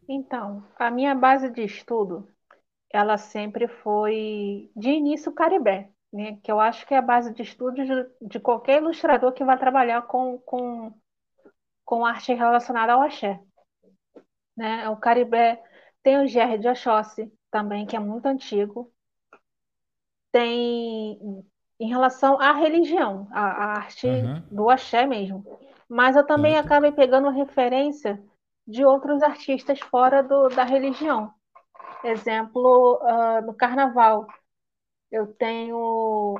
Então, a minha base de estudo, ela sempre foi de início Caribé, né? Que eu acho que é a base de estudo de, de qualquer ilustrador que vai trabalhar com, com, com arte relacionada ao axé, né? O Caribé tem o GR de Oxóssi também, que é muito antigo. Tem em relação à religião, a, a arte Uhum. do axé mesmo. Mas eu também Certo. acabei pegando referência de outros artistas fora do, da religião. Exemplo, ah, no carnaval, eu tenho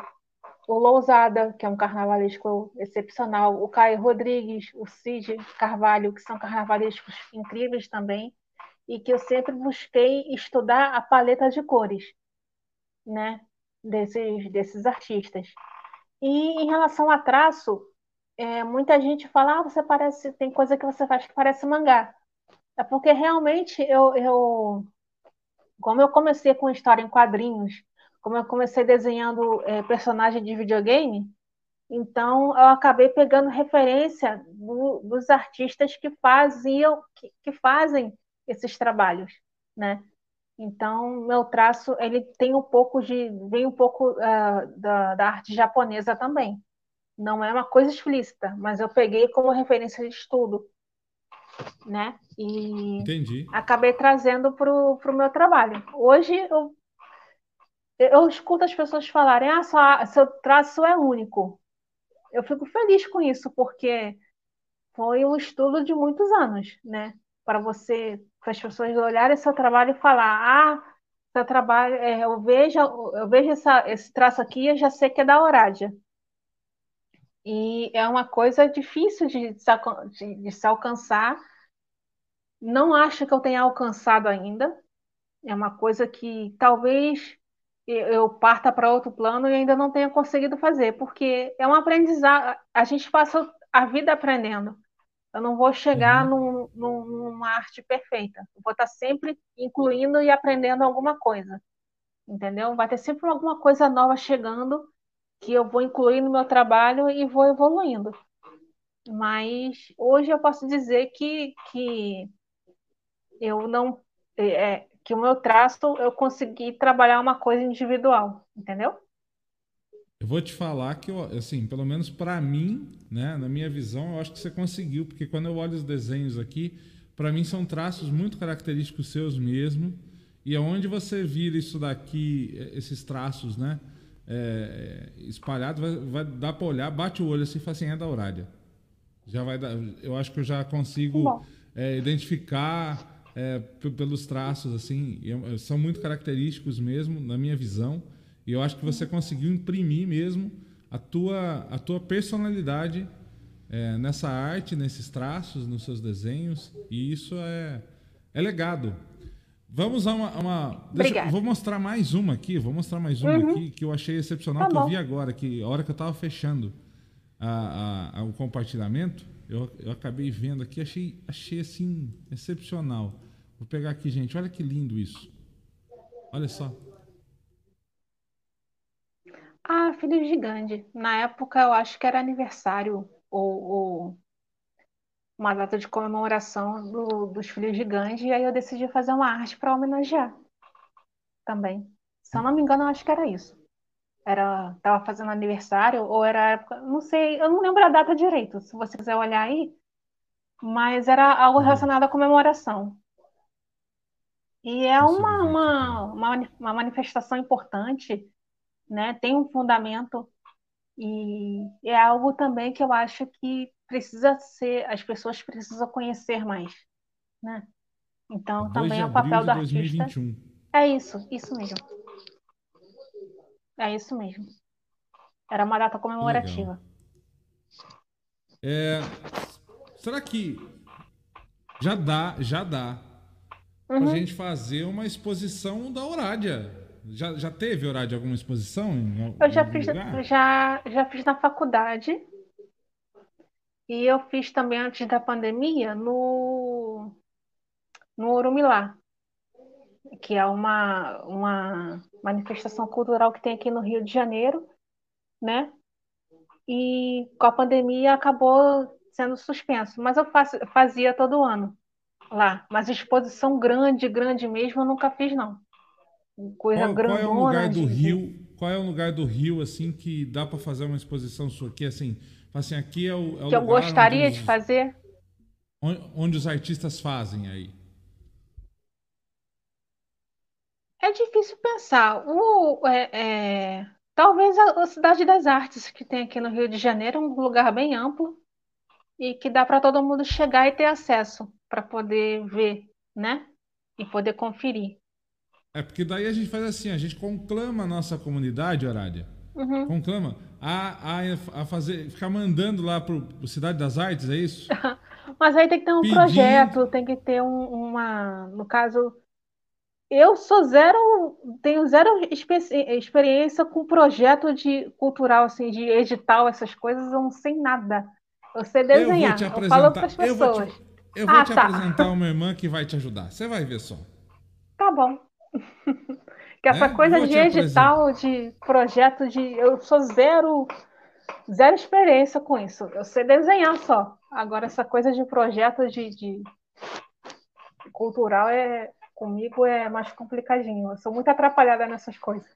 o Lousada, que é um carnavalesco excepcional, o Caio Rodrigues, o Cid Carvalho, que são carnavalescos incríveis também e que eu sempre busquei estudar a paleta de cores, né, desses, desses artistas. E em relação a traço, é, muita gente fala, ah, você parece, tem coisa que você faz que parece mangá. É porque realmente eu, eu como eu comecei com história em quadrinhos, como eu comecei desenhando é, personagem de videogame, então eu acabei pegando referência do, dos artistas que faziam, que, que fazem esses trabalhos, né? Então, meu traço, ele tem um pouco de, vem um pouco uh, da, da arte japonesa também. Não é uma coisa explícita, mas eu peguei como referência de estudo, né? E Entendi. acabei trazendo para o meu trabalho. Hoje, eu, eu escuto as pessoas falarem, ah, sua, seu traço é único. Eu fico feliz com isso, porque foi um estudo de muitos anos, né? Para você para as pessoas olharem seu trabalho e falar, ah, seu trabalho, é, eu vejo, eu vejo essa, esse traço aqui, eu já sei que é da Orádia. E é uma coisa difícil de, de, de se alcançar. Não acho que eu tenha alcançado ainda. É uma coisa que talvez eu parta para outro plano e ainda não tenha conseguido fazer, porque é um aprendizado. A gente passa a vida aprendendo. Eu não vou chegar uhum. num, num, numa arte perfeita. Eu vou estar sempre incluindo e aprendendo alguma coisa. Entendeu? Vai ter sempre alguma coisa nova chegando que eu vou incluir no meu trabalho e vou evoluindo. Mas hoje eu posso dizer que, que eu não. É, que o meu traço eu consegui trabalhar uma coisa individual, entendeu? Eu vou te falar que, assim, pelo menos para mim, né, na minha visão, eu acho que você conseguiu, porque quando eu olho os desenhos aqui, para mim são traços muito característicos seus mesmo. E aonde você vira isso daqui, esses traços, né, é, espalhados, vai, vai dar para olhar, bate o olho assim e fala assim, é da Aurália. Já vai dar, eu acho que eu já consigo é, identificar é, pelos traços, assim, são muito característicos mesmo, na minha visão. E eu acho que você conseguiu imprimir mesmo a tua, a tua personalidade é, nessa arte, nesses traços, nos seus desenhos. E isso é, é legado. Vamos a uma. uma deixa, vou mostrar mais uma aqui. Vou mostrar mais uma uhum. aqui que eu achei excepcional, tá que eu vi agora, que a hora que eu estava fechando a, a, a, o compartilhamento, eu, eu acabei vendo aqui, achei, achei assim, excepcional. Vou pegar aqui, gente. Olha que lindo isso. Olha só. Ah, Filho Gigante. Na época eu acho que era aniversário ou, ou uma data de comemoração do, dos Filhos Gigantes, e aí eu decidi fazer uma arte para homenagear também. Se eu não me engano, eu acho que era isso. Era, tava fazendo aniversário, ou era época, não sei, eu não lembro a data direito, se você quiser olhar aí, mas era algo uhum. relacionado à comemoração. E é uma, uma, uma, uma manifestação importante né? Tem um fundamento e é algo também que eu acho que precisa ser, as pessoas precisam conhecer mais, né? Então também é o papel do artista. 2021. É isso, isso mesmo. É isso mesmo. Era uma data comemorativa. É, será que já dá, já dá uhum. pra gente fazer uma exposição da Horádia? Já, já teve horário de alguma exposição? Em, eu já fiz, já, já fiz na faculdade. E eu fiz também antes da pandemia no, no Urumilá, que é uma, uma manifestação cultural que tem aqui no Rio de Janeiro, né? E com a pandemia acabou sendo suspenso, mas eu fazia todo ano lá. Mas exposição grande, grande mesmo, eu nunca fiz, não coisa qual, grandona. Qual é o lugar do Rio? Qual é o lugar do Rio assim que dá para fazer uma exposição sua aqui assim? Assim, aqui é o, é que eu gostaria os, de fazer. Onde, onde, os artistas fazem aí? É difícil pensar. O, é, é, talvez a, a Cidade das Artes que tem aqui no Rio de Janeiro é um lugar bem amplo e que dá para todo mundo chegar e ter acesso para poder ver, né? E poder conferir. É porque daí a gente faz assim, a gente conclama a nossa comunidade, Horária. Uhum. Conclama a, a, a fazer, ficar mandando lá para o Cidade das Artes, é isso? Mas aí tem que ter um Pedindo... projeto, tem que ter um, uma. No caso, eu sou zero, tenho zero experiência com projeto de cultural, assim, de edital, essas coisas, eu não sei nada. Eu sei desenhar. Eu, eu falo para as pessoas. Eu vou te, eu vou ah, te tá. apresentar uma irmã que vai te ajudar. Você vai ver só. Tá bom que essa é, coisa de edital, de projeto de. Eu sou zero, zero experiência com isso. Eu sei desenhar só. Agora, essa coisa de projeto de, de cultural é comigo é mais complicadinho. Eu sou muito atrapalhada nessas coisas.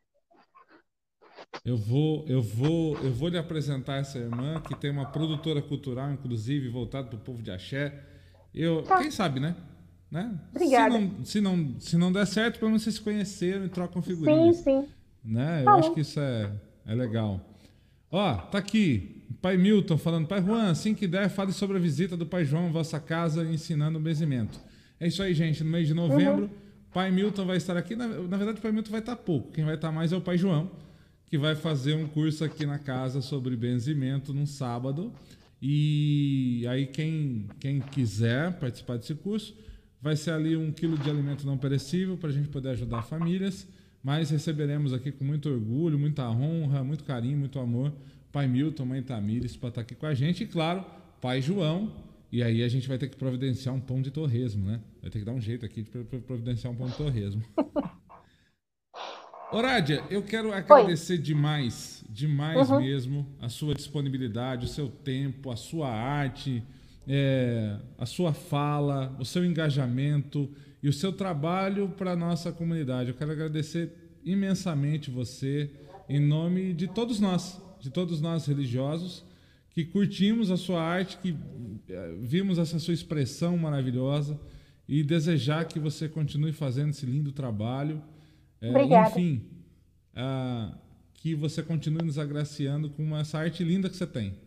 Eu vou, eu vou, eu vou lhe apresentar essa irmã que tem uma produtora cultural, inclusive voltada para o povo de axé. Eu, tá. quem sabe, né? Né? Obrigada. Se não, se não, se não der certo, pelo menos vocês se conheceram e trocam figurinhas. Sim, sim. Né? Eu tá acho que isso é, é legal. Ó, tá aqui. Pai Milton falando, Pai Juan, assim que der, fale sobre a visita do Pai João à vossa casa ensinando o benzimento. É isso aí, gente. No mês de novembro, uhum. Pai Milton vai estar aqui. Na, na, verdade, o Pai Milton vai estar pouco. Quem vai estar mais é o Pai João, que vai fazer um curso aqui na casa sobre benzimento num sábado. E aí, quem, quem quiser participar desse curso, Vai ser ali um quilo de alimento não perecível para a gente poder ajudar famílias, mas receberemos aqui com muito orgulho, muita honra, muito carinho, muito amor, Pai Milton, Mãe Tamires, para estar tá aqui com a gente. E claro, Pai João, e aí a gente vai ter que providenciar um pão de torresmo, né? Vai ter que dar um jeito aqui de providenciar um pão de torresmo. Orádia, eu quero agradecer Oi. demais, demais uhum. mesmo, a sua disponibilidade, o seu tempo, a sua arte, é, a sua fala, o seu engajamento e o seu trabalho para a nossa comunidade. Eu quero agradecer imensamente você, em nome de todos nós, de todos nós religiosos, que curtimos a sua arte, que é, vimos essa sua expressão maravilhosa e desejar que você continue fazendo esse lindo trabalho é, Obrigada. Enfim, uh, que você continue nos agraciando com essa arte linda que você tem.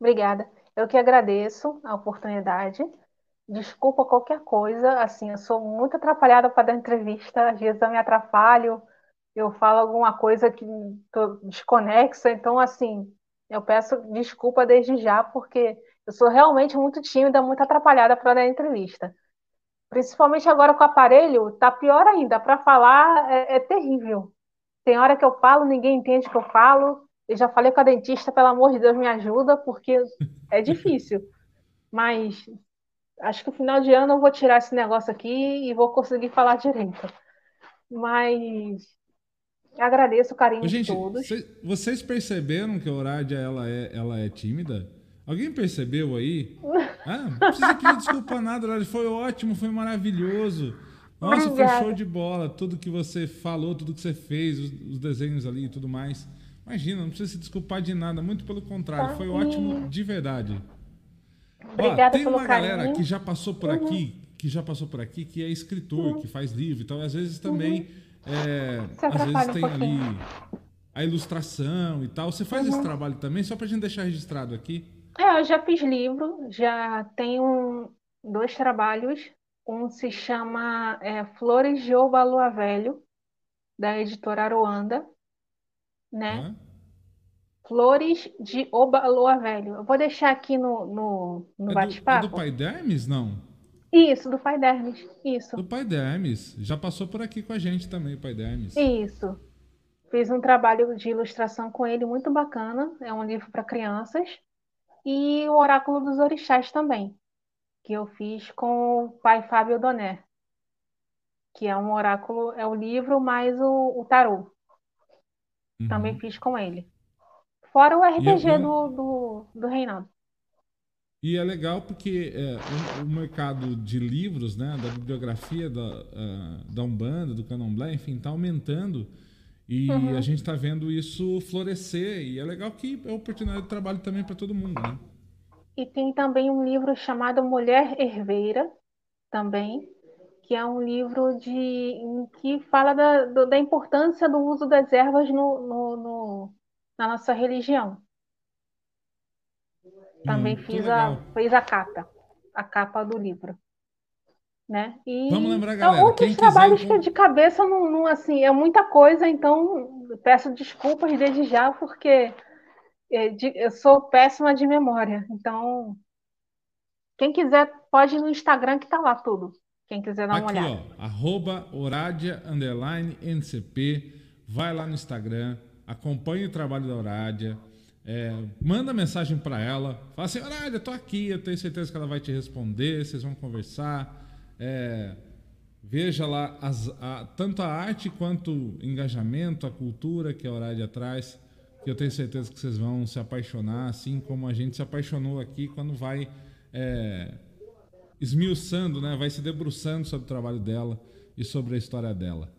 Obrigada. Eu que agradeço a oportunidade. Desculpa qualquer coisa, assim, eu sou muito atrapalhada para dar entrevista, às vezes eu me atrapalho, eu falo alguma coisa que tô desconexa, então, assim, eu peço desculpa desde já, porque eu sou realmente muito tímida, muito atrapalhada para dar entrevista. Principalmente agora com o aparelho, tá pior ainda. Para falar é, é, terrível. Tem hora que eu falo, ninguém entende o que eu falo. Eu já falei com a dentista, pelo amor de Deus, me ajuda, porque é difícil. Mas acho que no final de ano eu vou tirar esse negócio aqui e vou conseguir falar direito. Mas agradeço o carinho Gente, de todos. Vocês perceberam que a Horádia ela é, ela é tímida? Alguém percebeu aí? Ah, não precisa pedir desculpa nada, foi ótimo, foi maravilhoso. Nossa, Obrigada. foi show de bola. Tudo que você falou, tudo que você fez, os, os desenhos ali e tudo mais. Imagina, não precisa se desculpar de nada, muito pelo contrário, tá foi ótimo de verdade. Obrigada Ó, tem uma galera carinho. que já passou por uhum. aqui, que já passou por aqui, que é escritor, uhum. que faz livro e tal. Às vezes também, uhum. é, às vezes tem um ali a ilustração e tal. Você faz esse uhum. trabalho também, só pra gente deixar registrado aqui. É, eu já fiz livro, já tenho dois trabalhos. Um se chama é, Flores de Oba Lua Velho, da editora Aruanda, né? Hã? Flores de Oba Lua Velho. Eu vou deixar aqui no, no, no é bate-papo. É do Pai Dermes, não? Isso, do Pai Dermes, isso. Do Pai Dermes. Já passou por aqui com a gente também, o Pai Dermes. Isso. Fiz um trabalho de ilustração com ele muito bacana. É um livro para crianças e o Oráculo dos Orixás também, que eu fiz com o pai Fábio Doné, que é um oráculo, é o livro mais o, o tarô. Uhum. Também fiz com ele. Fora o RPG eu, do, do, do Reinaldo. E é legal porque é, o, o, mercado de livros, né, da bibliografia da, uh, da Umbanda, do Candomblé, enfim, está aumentando. E uhum. a gente está vendo isso florescer. E é legal que é oportunidade de trabalho também para todo mundo, né? E tem também um livro chamado Mulher Herveira, também, que é um livro de, que fala da, da importância do uso das ervas no, no, no na nossa religião. Também hum, fiz, a, fiz a capa, a capa do livro né? E Vamos lembrar, galera. Outros quem trabalhos quiser... que de cabeça não, não, assim, é muita coisa, então peço desculpas desde já, porque é, eu sou péssima de memória. Então, quem quiser pode ir no Instagram que tá lá tudo. Quem quiser dar uma Aqui, olhada. Ó, arroba Oradia, underline, NCP. Vai lá no Instagram, acompanhe o trabalho da Oradia. É, manda mensagem para ela, fala assim, Oradia, tô aqui, eu tenho certeza que ela vai te responder, vocês vão conversar. É, veja lá as, a, tanto a arte quanto o engajamento, a cultura que a Horária traz, que eu tenho certeza que vocês vão se apaixonar, assim como a gente se apaixonou aqui quando vai é, esmiuçando, né? vai se debruçando sobre o trabalho dela e sobre a história dela.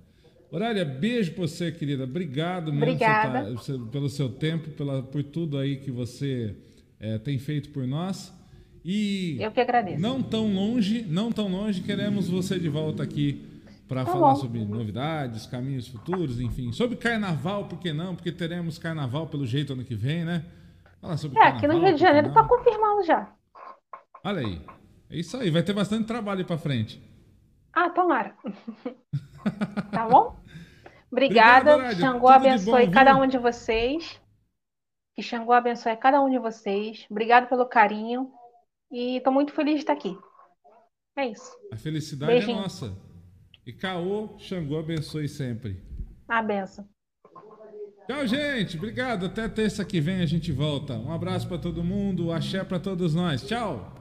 Horária, beijo para você, querida. Obrigado mesmo tá, pelo seu tempo, pela, por tudo aí que você é, tem feito por nós. E eu que agradeço. Não tão longe, não tão longe, queremos você de volta aqui para tá falar bom. sobre novidades, caminhos futuros, enfim, sobre carnaval, por que não? Porque teremos carnaval pelo jeito ano que vem, né? Falar sobre é, carnaval, aqui no Rio de Janeiro está confirmado já. Olha aí. É isso aí, vai ter bastante trabalho para frente. Ah, tomara. tá bom? Obrigada. Obrigado, Xangô abençoe bom, cada um de vocês. Que Xangô abençoe cada um de vocês. Obrigado pelo carinho. E estou muito feliz de estar aqui. É isso. A felicidade é Beijinho. é nossa. E Caô, Xangô abençoe sempre. A benção. Tchau, gente. Obrigado. Até terça que vem a gente volta. Um abraço para todo mundo. Axé para todos nós. Tchau.